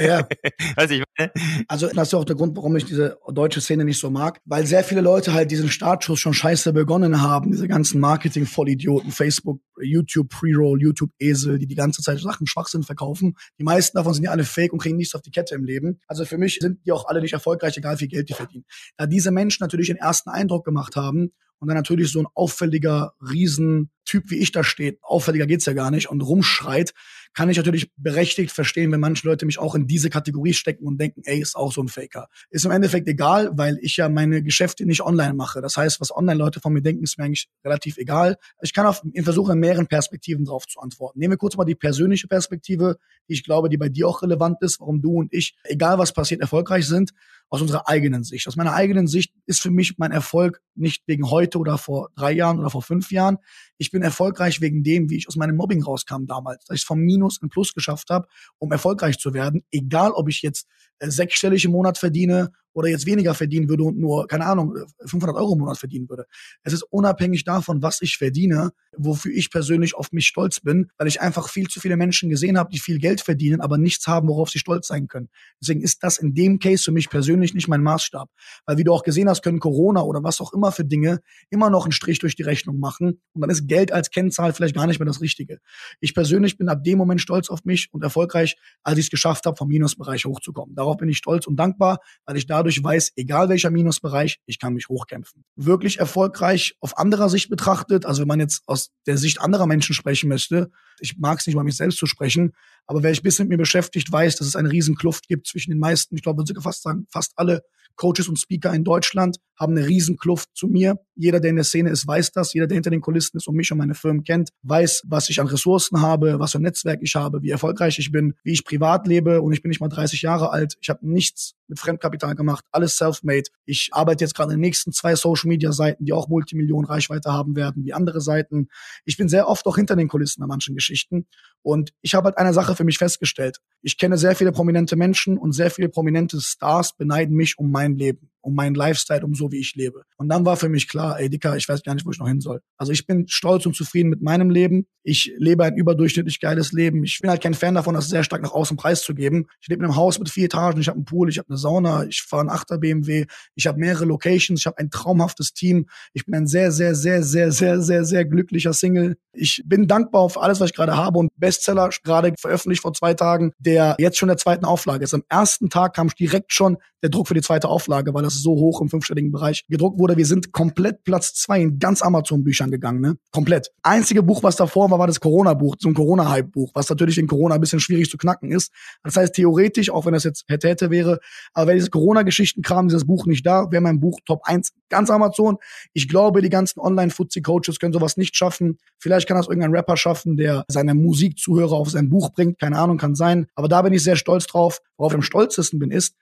Ja. weißt ich meine? Also das ist auch der Grund, warum ich diese deutsche Szene nicht so mag, weil sehr viele Leute halt diesen Startschuss schon scheiße begonnen haben, diese ganzen Marketing-Vollidioten, Facebook, YouTube Pre-Roll, YouTube Esel, die die ganze Zeit Sachen Schwachsinn verkaufen. Die meisten davon sind ja alle fake und kriegen nichts auf die Kette im Leben. Also für mich sind die auch alle nicht erfolgreich, egal wie viel Geld die verdienen. Da diese Menschen natürlich den ersten Eindruck gemacht haben und dann natürlich so ein auffälliger Riesentyp wie ich da steht, auffälliger geht's ja gar nicht und rumschreit, kann ich natürlich berechtigt verstehen, wenn manche Leute mich auch in diese Kategorie stecken und denken, ey, ist auch so ein Faker. Ist im Endeffekt egal, weil ich ja meine Geschäfte nicht online mache. Das heißt, was Online-Leute von mir denken, ist mir eigentlich relativ egal. Ich kann auf, ich versuche in mehreren Perspektiven drauf zu antworten. Nehmen wir kurz mal die persönliche Perspektive, die ich glaube, die bei dir auch relevant ist, warum du und ich, egal was passiert, erfolgreich sind aus unserer eigenen Sicht. Aus meiner eigenen Sicht ist für mich mein Erfolg nicht wegen heute oder vor drei Jahren oder vor fünf Jahren. Ich bin erfolgreich wegen dem, wie ich aus meinem Mobbing rauskam damals, dass ich vom Minus in Plus geschafft habe, um erfolgreich zu werden. Egal, ob ich jetzt äh, sechsstellig im Monat verdiene oder jetzt weniger verdienen würde und nur, keine Ahnung, 500 Euro im Monat verdienen würde. Es ist unabhängig davon, was ich verdiene, wofür ich persönlich auf mich stolz bin, weil ich einfach viel zu viele Menschen gesehen habe, die viel Geld verdienen, aber nichts haben, worauf sie stolz sein können. Deswegen ist das in dem Case für mich persönlich nicht mein Maßstab. Weil wie du auch gesehen hast, können Corona oder was auch immer für Dinge immer noch einen Strich durch die Rechnung machen und dann ist Geld als Kennzahl vielleicht gar nicht mehr das Richtige. Ich persönlich bin ab dem Moment stolz auf mich und erfolgreich, als ich es geschafft habe, vom Minusbereich hochzukommen. Darauf bin ich stolz und dankbar, weil ich dadurch weiß, egal welcher Minusbereich, ich kann mich hochkämpfen. Wirklich erfolgreich auf anderer Sicht betrachtet, also wenn man jetzt aus der Sicht anderer Menschen sprechen möchte, ich mag es nicht, über mich selbst zu sprechen, aber wer sich bisschen mit mir beschäftigt, weiß, dass es eine riesen Kluft gibt zwischen den meisten, ich glaube, würde fast sagen, fast alle Coaches und Speaker in Deutschland haben eine riesen Kluft zu mir. Jeder, der in der Szene ist, weiß das. Jeder, der hinter den Kulissen ist und mich und meine Firmen kennt, weiß, was ich an Ressourcen habe, was für ein Netzwerk ich habe, wie erfolgreich ich bin, wie ich privat lebe. Und ich bin nicht mal 30 Jahre alt. Ich habe nichts mit Fremdkapital gemacht, alles self-made. Ich arbeite jetzt gerade in den nächsten zwei Social-Media-Seiten, die auch Multimillionen Reichweite haben werden, wie andere Seiten. Ich bin sehr oft auch hinter den Kulissen an manchen Geschichten. Und ich habe halt eine Sache für mich festgestellt. Ich kenne sehr viele prominente Menschen und sehr viele prominente Stars beneiden mich um mein Leben um meinen Lifestyle, um so wie ich lebe. Und dann war für mich klar, ey Dicker, ich weiß gar nicht, wo ich noch hin soll. Also ich bin stolz und zufrieden mit meinem Leben. Ich lebe ein überdurchschnittlich geiles Leben. Ich bin halt kein Fan davon, das sehr stark nach außen preiszugeben. Ich lebe in einem Haus mit vier Etagen, ich habe einen Pool, ich habe eine Sauna, ich fahre einen Achter BMW, ich habe mehrere Locations, ich habe ein traumhaftes Team. Ich bin ein sehr, sehr, sehr, sehr, sehr, sehr, sehr glücklicher Single. Ich bin dankbar für alles, was ich gerade habe und Bestseller gerade veröffentlicht vor zwei Tagen, der jetzt schon der zweiten Auflage ist. Am ersten Tag kam direkt schon der Druck für die zweite Auflage, weil das so hoch im fünfstelligen Bereich gedruckt wurde. Wir sind komplett Platz zwei in ganz Amazon-Büchern gegangen, ne? Komplett. Einzige Buch, was davor war, war das Corona-Buch, so ein Corona-Hype-Buch, was natürlich in Corona ein bisschen schwierig zu knacken ist. Das heißt, theoretisch, auch wenn das jetzt hätte, hätte wäre, aber wäre dieses Corona-Geschichten-Kram, dieses Buch nicht da, wäre mein Buch Top 1 ganz Amazon. Ich glaube, die ganzen Online-Fuzzi-Coaches können sowas nicht schaffen. Vielleicht kann das irgendein Rapper schaffen, der seine Musikzuhörer auf sein Buch bringt. Keine Ahnung, kann sein. Aber da bin ich sehr stolz drauf. Worauf ich am stolzesten bin, ist,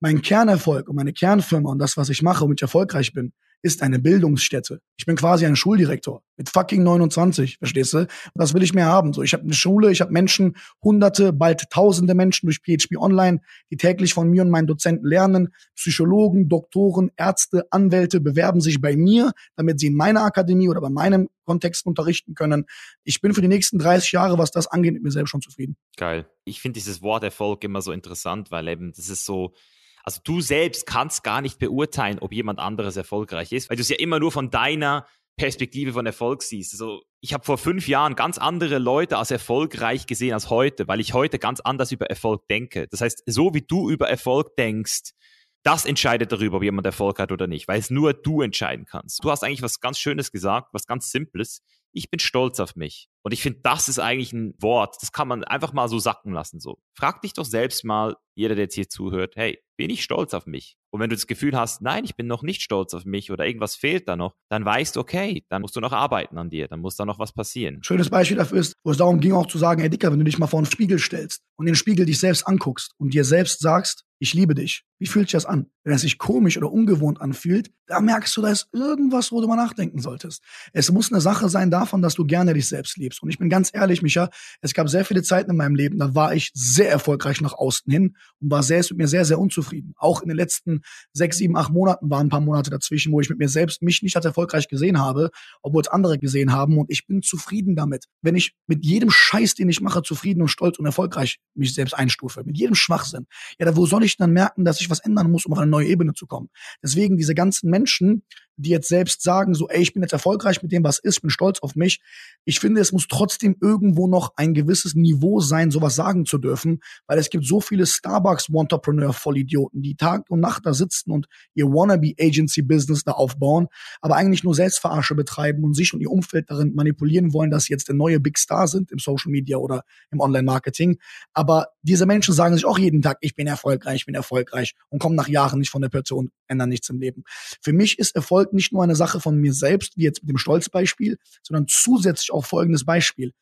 mein Kernerfolg und meine Kernfirma und das, was ich mache, womit ich erfolgreich bin, ist eine Bildungsstätte. Ich bin quasi ein Schuldirektor mit fucking 29, verstehst du? Was will ich mehr haben? So, ich habe eine Schule, ich habe Menschen, hunderte, bald tausende Menschen durch PHP Online, die täglich von mir und meinen Dozenten lernen. Psychologen, Doktoren, Ärzte, Anwälte bewerben sich bei mir, damit sie in meiner Akademie oder bei meinem Kontext unterrichten können. Ich bin für die nächsten 30 Jahre, was das angeht, mit mir selbst schon zufrieden. Geil. Ich finde dieses Wort Erfolg immer so interessant, weil eben das ist so, also du selbst kannst gar nicht beurteilen, ob jemand anderes erfolgreich ist, weil du es ja immer nur von deiner Perspektive von Erfolg siehst. Also ich habe vor fünf Jahren ganz andere Leute als erfolgreich gesehen als heute, weil ich heute ganz anders über Erfolg denke. Das heißt, so wie du über Erfolg denkst, das entscheidet darüber, ob jemand Erfolg hat oder nicht, weil es nur du entscheiden kannst. Du hast eigentlich was ganz Schönes gesagt, was ganz Simples. Ich bin stolz auf mich. Und ich finde, das ist eigentlich ein Wort, das kann man einfach mal so sacken lassen. So, frag dich doch selbst mal, jeder, der jetzt hier zuhört, hey, bin ich stolz auf mich? Und wenn du das Gefühl hast, nein, ich bin noch nicht stolz auf mich oder irgendwas fehlt da noch, dann weißt du, okay, dann musst du noch arbeiten an dir, dann muss da noch was passieren. Schönes Beispiel dafür ist, wo es darum ging auch zu sagen, hey Dicker, wenn du dich mal vor einen Spiegel stellst und den Spiegel dich selbst anguckst und dir selbst sagst, ich liebe dich. Wie fühlt sich das an? Wenn es sich komisch oder ungewohnt anfühlt, da merkst du, da ist irgendwas, wo du mal nachdenken solltest. Es muss eine Sache sein davon, dass du gerne dich selbst liebst. Und ich bin ganz ehrlich, Micha, es gab sehr viele Zeiten in meinem Leben, da war ich sehr erfolgreich nach außen hin und war selbst mit mir sehr, sehr unzufrieden. Auch in den letzten sechs, sieben, acht Monaten waren ein paar Monate dazwischen, wo ich mit mir selbst mich nicht als erfolgreich gesehen habe, obwohl es andere gesehen haben. Und ich bin zufrieden damit. Wenn ich mit jedem Scheiß, den ich mache, zufrieden und stolz und erfolgreich mich selbst einstufe, mit jedem Schwachsinn, ja, da wo soll ich dann merken, dass ich was ändern muss, um auf eine neue Ebene zu kommen? Deswegen diese ganzen Menschen, die jetzt selbst sagen, so, ey, ich bin jetzt erfolgreich mit dem, was ist, bin stolz auf mich. Ich finde, es muss trotzdem irgendwo noch ein gewisses Niveau sein, sowas sagen zu dürfen, weil es gibt so viele Starbucks-Entrepreneur-Vollidioten, die Tag und Nacht da sitzen und ihr Wannabe-Agency-Business da aufbauen, aber eigentlich nur Selbstverarsche betreiben und sich und ihr Umfeld darin manipulieren wollen, dass sie jetzt der neue Big Star sind im Social Media oder im Online-Marketing. Aber diese Menschen sagen sich auch jeden Tag, ich bin erfolgreich, ich bin erfolgreich und kommen nach Jahren nicht von der Person, ändern nichts im Leben. Für mich ist Erfolg nicht nur eine Sache von mir selbst, wie jetzt mit dem Stolzbeispiel, sondern zusätzlich auch folgendes Beispiel.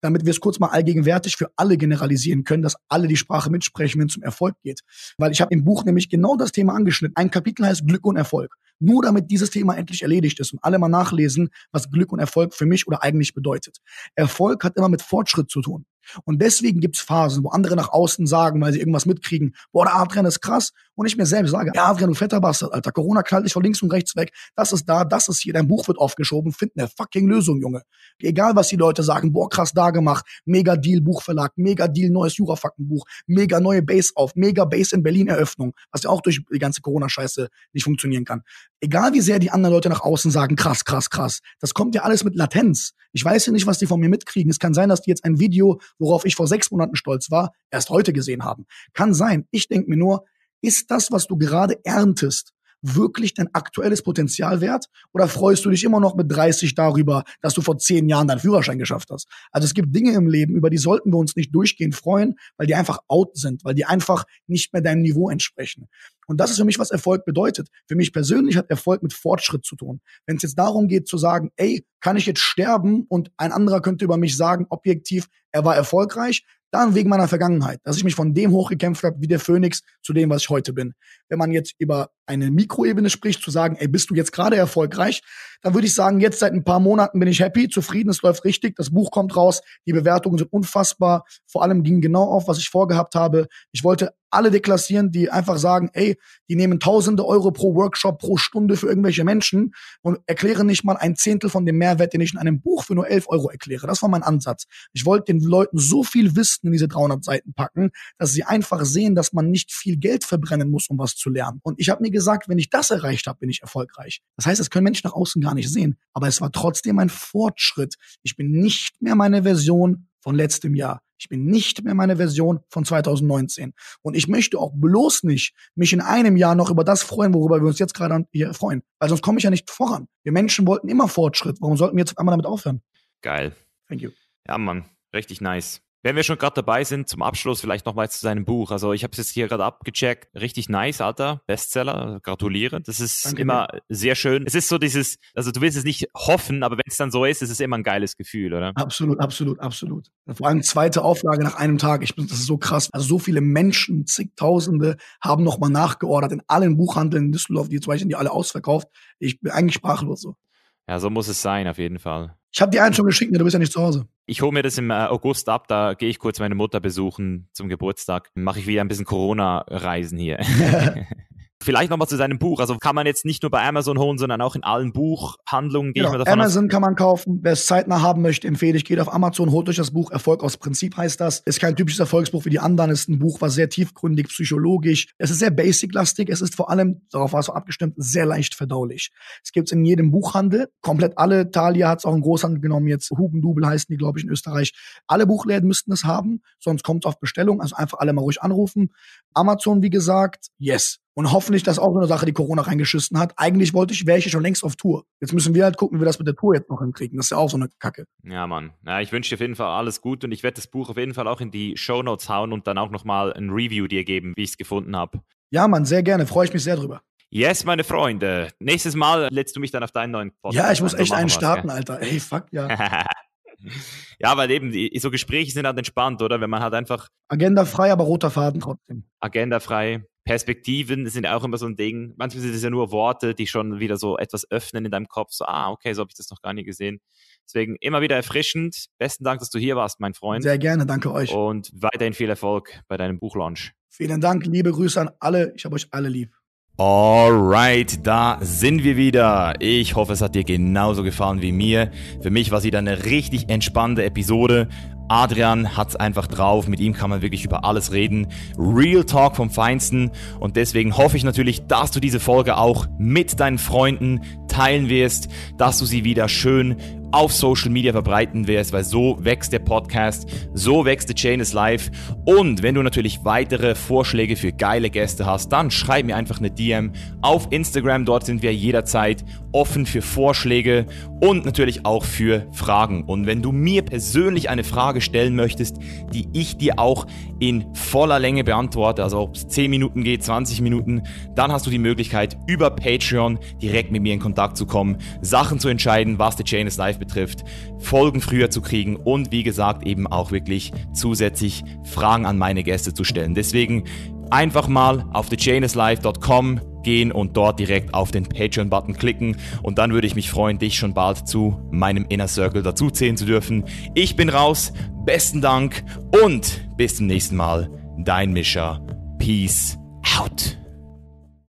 Damit wir es kurz mal allgegenwärtig für alle generalisieren können, dass alle die Sprache mitsprechen, wenn es zum Erfolg geht. Weil ich habe im Buch nämlich genau das Thema angeschnitten. Ein Kapitel heißt Glück und Erfolg. Nur damit dieses Thema endlich erledigt ist und alle mal nachlesen, was Glück und Erfolg für mich oder eigentlich bedeutet. Erfolg hat immer mit Fortschritt zu tun. Und deswegen gibt's Phasen, wo andere nach außen sagen, weil sie irgendwas mitkriegen, boah, der Adrian ist krass. Und ich mir selbst sage, ja, Adrian, du fetter Bastard, Alter, Corona knallt dich von links und rechts weg. Das ist da, das ist hier, dein Buch wird aufgeschoben, find eine fucking Lösung, Junge. Egal, was die Leute sagen, boah, krass da gemacht, mega Deal Buchverlag, mega Deal neues Jurafaktenbuch, mega neue Base auf, mega Base in Berlin Eröffnung, was ja auch durch die ganze Corona-Scheiße nicht funktionieren kann. Egal, wie sehr die anderen Leute nach außen sagen, krass, krass, krass, das kommt ja alles mit Latenz. Ich weiß ja nicht, was die von mir mitkriegen. Es kann sein, dass die jetzt ein Video, worauf ich vor sechs Monaten stolz war, erst heute gesehen haben. Kann sein. Ich denke mir nur, ist das, was du gerade erntest, wirklich dein aktuelles Potenzial wert? Oder freust du dich immer noch mit 30 darüber, dass du vor zehn Jahren deinen Führerschein geschafft hast? Also es gibt Dinge im Leben, über die sollten wir uns nicht durchgehend freuen, weil die einfach out sind, weil die einfach nicht mehr deinem Niveau entsprechen. Und das ist für mich, was Erfolg bedeutet. Für mich persönlich hat Erfolg mit Fortschritt zu tun. Wenn es jetzt darum geht zu sagen, ey, kann ich jetzt sterben und ein anderer könnte über mich sagen, objektiv, er war erfolgreich, dann wegen meiner Vergangenheit, dass ich mich von dem hochgekämpft habe, wie der Phönix, zu dem, was ich heute bin. Wenn man jetzt über eine Mikroebene spricht, zu sagen, ey, bist du jetzt gerade erfolgreich, dann würde ich sagen, jetzt seit ein paar Monaten bin ich happy, zufrieden, es läuft richtig, das Buch kommt raus, die Bewertungen sind unfassbar, vor allem ging genau auf, was ich vorgehabt habe. Ich wollte alle deklassieren, die einfach sagen, ey, die nehmen tausende Euro pro Workshop, pro Stunde für irgendwelche Menschen und erklären nicht mal ein Zehntel von dem Mehrwert, den ich in einem Buch für nur elf Euro erkläre. Das war mein Ansatz. Ich wollte den Leuten so viel Wissen in diese 300 Seiten packen, dass sie einfach sehen, dass man nicht viel Geld verbrennen muss, um was zu lernen. Und ich habe mir gesagt, wenn ich das erreicht habe, bin ich erfolgreich. Das heißt, das können Menschen nach außen gar nicht sehen. Aber es war trotzdem ein Fortschritt. Ich bin nicht mehr meine Version von letztem Jahr. Ich bin nicht mehr meine Version von 2019. Und ich möchte auch bloß nicht mich in einem Jahr noch über das freuen, worüber wir uns jetzt gerade hier freuen. Weil sonst komme ich ja nicht voran. Wir Menschen wollten immer Fortschritt. Warum sollten wir jetzt einmal damit aufhören? Geil. Thank you. Ja, Mann. Richtig nice. Wenn wir schon gerade dabei sind, zum Abschluss vielleicht nochmal zu seinem Buch. Also ich habe es jetzt hier gerade abgecheckt. Richtig nice, Alter. Bestseller. Gratuliere. Das ist Danke immer sehr schön. Es ist so dieses, also du willst es nicht hoffen, aber wenn es dann so ist, ist es immer ein geiles Gefühl, oder? Absolut, absolut, absolut. Vor allem zweite Auflage nach einem Tag. Ich bin, das ist so krass. Also so viele Menschen, zigtausende, haben nochmal nachgeordert in allen Buchhandeln in Düsseldorf. Die zwei sind die alle ausverkauft. Ich bin eigentlich sprachlos so. Ja, so muss es sein, auf jeden Fall. Ich habe dir einen schon geschickt, ne? du bist ja nicht zu Hause. Ich hole mir das im äh, August ab, da gehe ich kurz meine Mutter besuchen zum Geburtstag. Mache ich wieder ein bisschen Corona-Reisen hier. Vielleicht nochmal zu seinem Buch. Also kann man jetzt nicht nur bei Amazon holen, sondern auch in allen Buchhandlungen. Genau. Amazon aus. kann man kaufen. Wer es zeitnah haben möchte, empfehle ich, geht auf Amazon, holt euch das Buch. Erfolg aus Prinzip heißt das. Ist kein typisches Erfolgsbuch wie die anderen. Ist ein Buch, was sehr tiefgründig, psychologisch. Es ist sehr basic-lastig. Es ist vor allem, darauf war es auch abgestimmt, sehr leicht verdaulich. Es gibt es in jedem Buchhandel. Komplett alle. Thalia hat es auch in Großhandel genommen. Jetzt Hugendubel heißen die, glaube ich, in Österreich. Alle Buchläden müssten es haben. Sonst kommt es auf Bestellung. Also einfach alle mal ruhig anrufen. Amazon, wie gesagt, yes Und hoffentlich, das ist auch so eine Sache, die Corona reingeschissen hat. Eigentlich wollte ich, wäre ich schon längst auf Tour. Jetzt müssen wir halt gucken, wie wir das mit der Tour jetzt noch hinkriegen. Das ist ja auch so eine Kacke. Ja, Mann. Ja, ich wünsche dir auf jeden Fall alles gut und ich werde das Buch auf jeden Fall auch in die Show Notes hauen und dann auch nochmal ein Review dir geben, wie ich es gefunden habe. Ja, Mann, sehr gerne. Freue ich mich sehr drüber. Yes, meine Freunde. Nächstes Mal lädst du mich dann auf deinen neuen Podcast. Ja, ich muss echt einen starten, was, Alter. Ey, fuck, ja. ja, weil eben, so Gespräche sind halt entspannt, oder? Wenn man halt einfach. Agenda frei, aber roter Faden trotzdem. Agenda frei. Perspektiven sind auch immer so ein Ding. Manchmal sind es ja nur Worte, die schon wieder so etwas öffnen in deinem Kopf. So, ah, okay, so habe ich das noch gar nie gesehen. Deswegen immer wieder erfrischend. Besten Dank, dass du hier warst, mein Freund. Sehr gerne, danke euch. Und weiterhin viel Erfolg bei deinem Buchlaunch. Vielen Dank, liebe Grüße an alle. Ich habe euch alle lieb. Alright, da sind wir wieder. Ich hoffe, es hat dir genauso gefallen wie mir. Für mich war es wieder eine richtig entspannte Episode. Adrian hat's einfach drauf, mit ihm kann man wirklich über alles reden. Real Talk vom Feinsten und deswegen hoffe ich natürlich, dass du diese Folge auch mit deinen Freunden teilen wirst, dass du sie wieder schön auf Social Media verbreiten wirst, weil so wächst der Podcast, so wächst The Chain is Life. Und wenn du natürlich weitere Vorschläge für geile Gäste hast, dann schreib mir einfach eine DM auf Instagram. Dort sind wir jederzeit offen für Vorschläge und natürlich auch für Fragen. Und wenn du mir persönlich eine Frage stellen möchtest, die ich dir auch in voller Länge beantworte, also ob es 10 Minuten geht, 20 Minuten, dann hast du die Möglichkeit, über Patreon direkt mit mir in Kontakt zu kommen, Sachen zu entscheiden, was The Chain is Life betrifft, Folgen früher zu kriegen und wie gesagt eben auch wirklich zusätzlich Fragen an meine Gäste zu stellen. Deswegen einfach mal auf thechainislife.com gehen und dort direkt auf den Patreon-Button klicken und dann würde ich mich freuen, dich schon bald zu meinem Inner Circle dazuzählen zu dürfen. Ich bin raus, besten Dank und bis zum nächsten Mal. Dein Mischer. Peace out.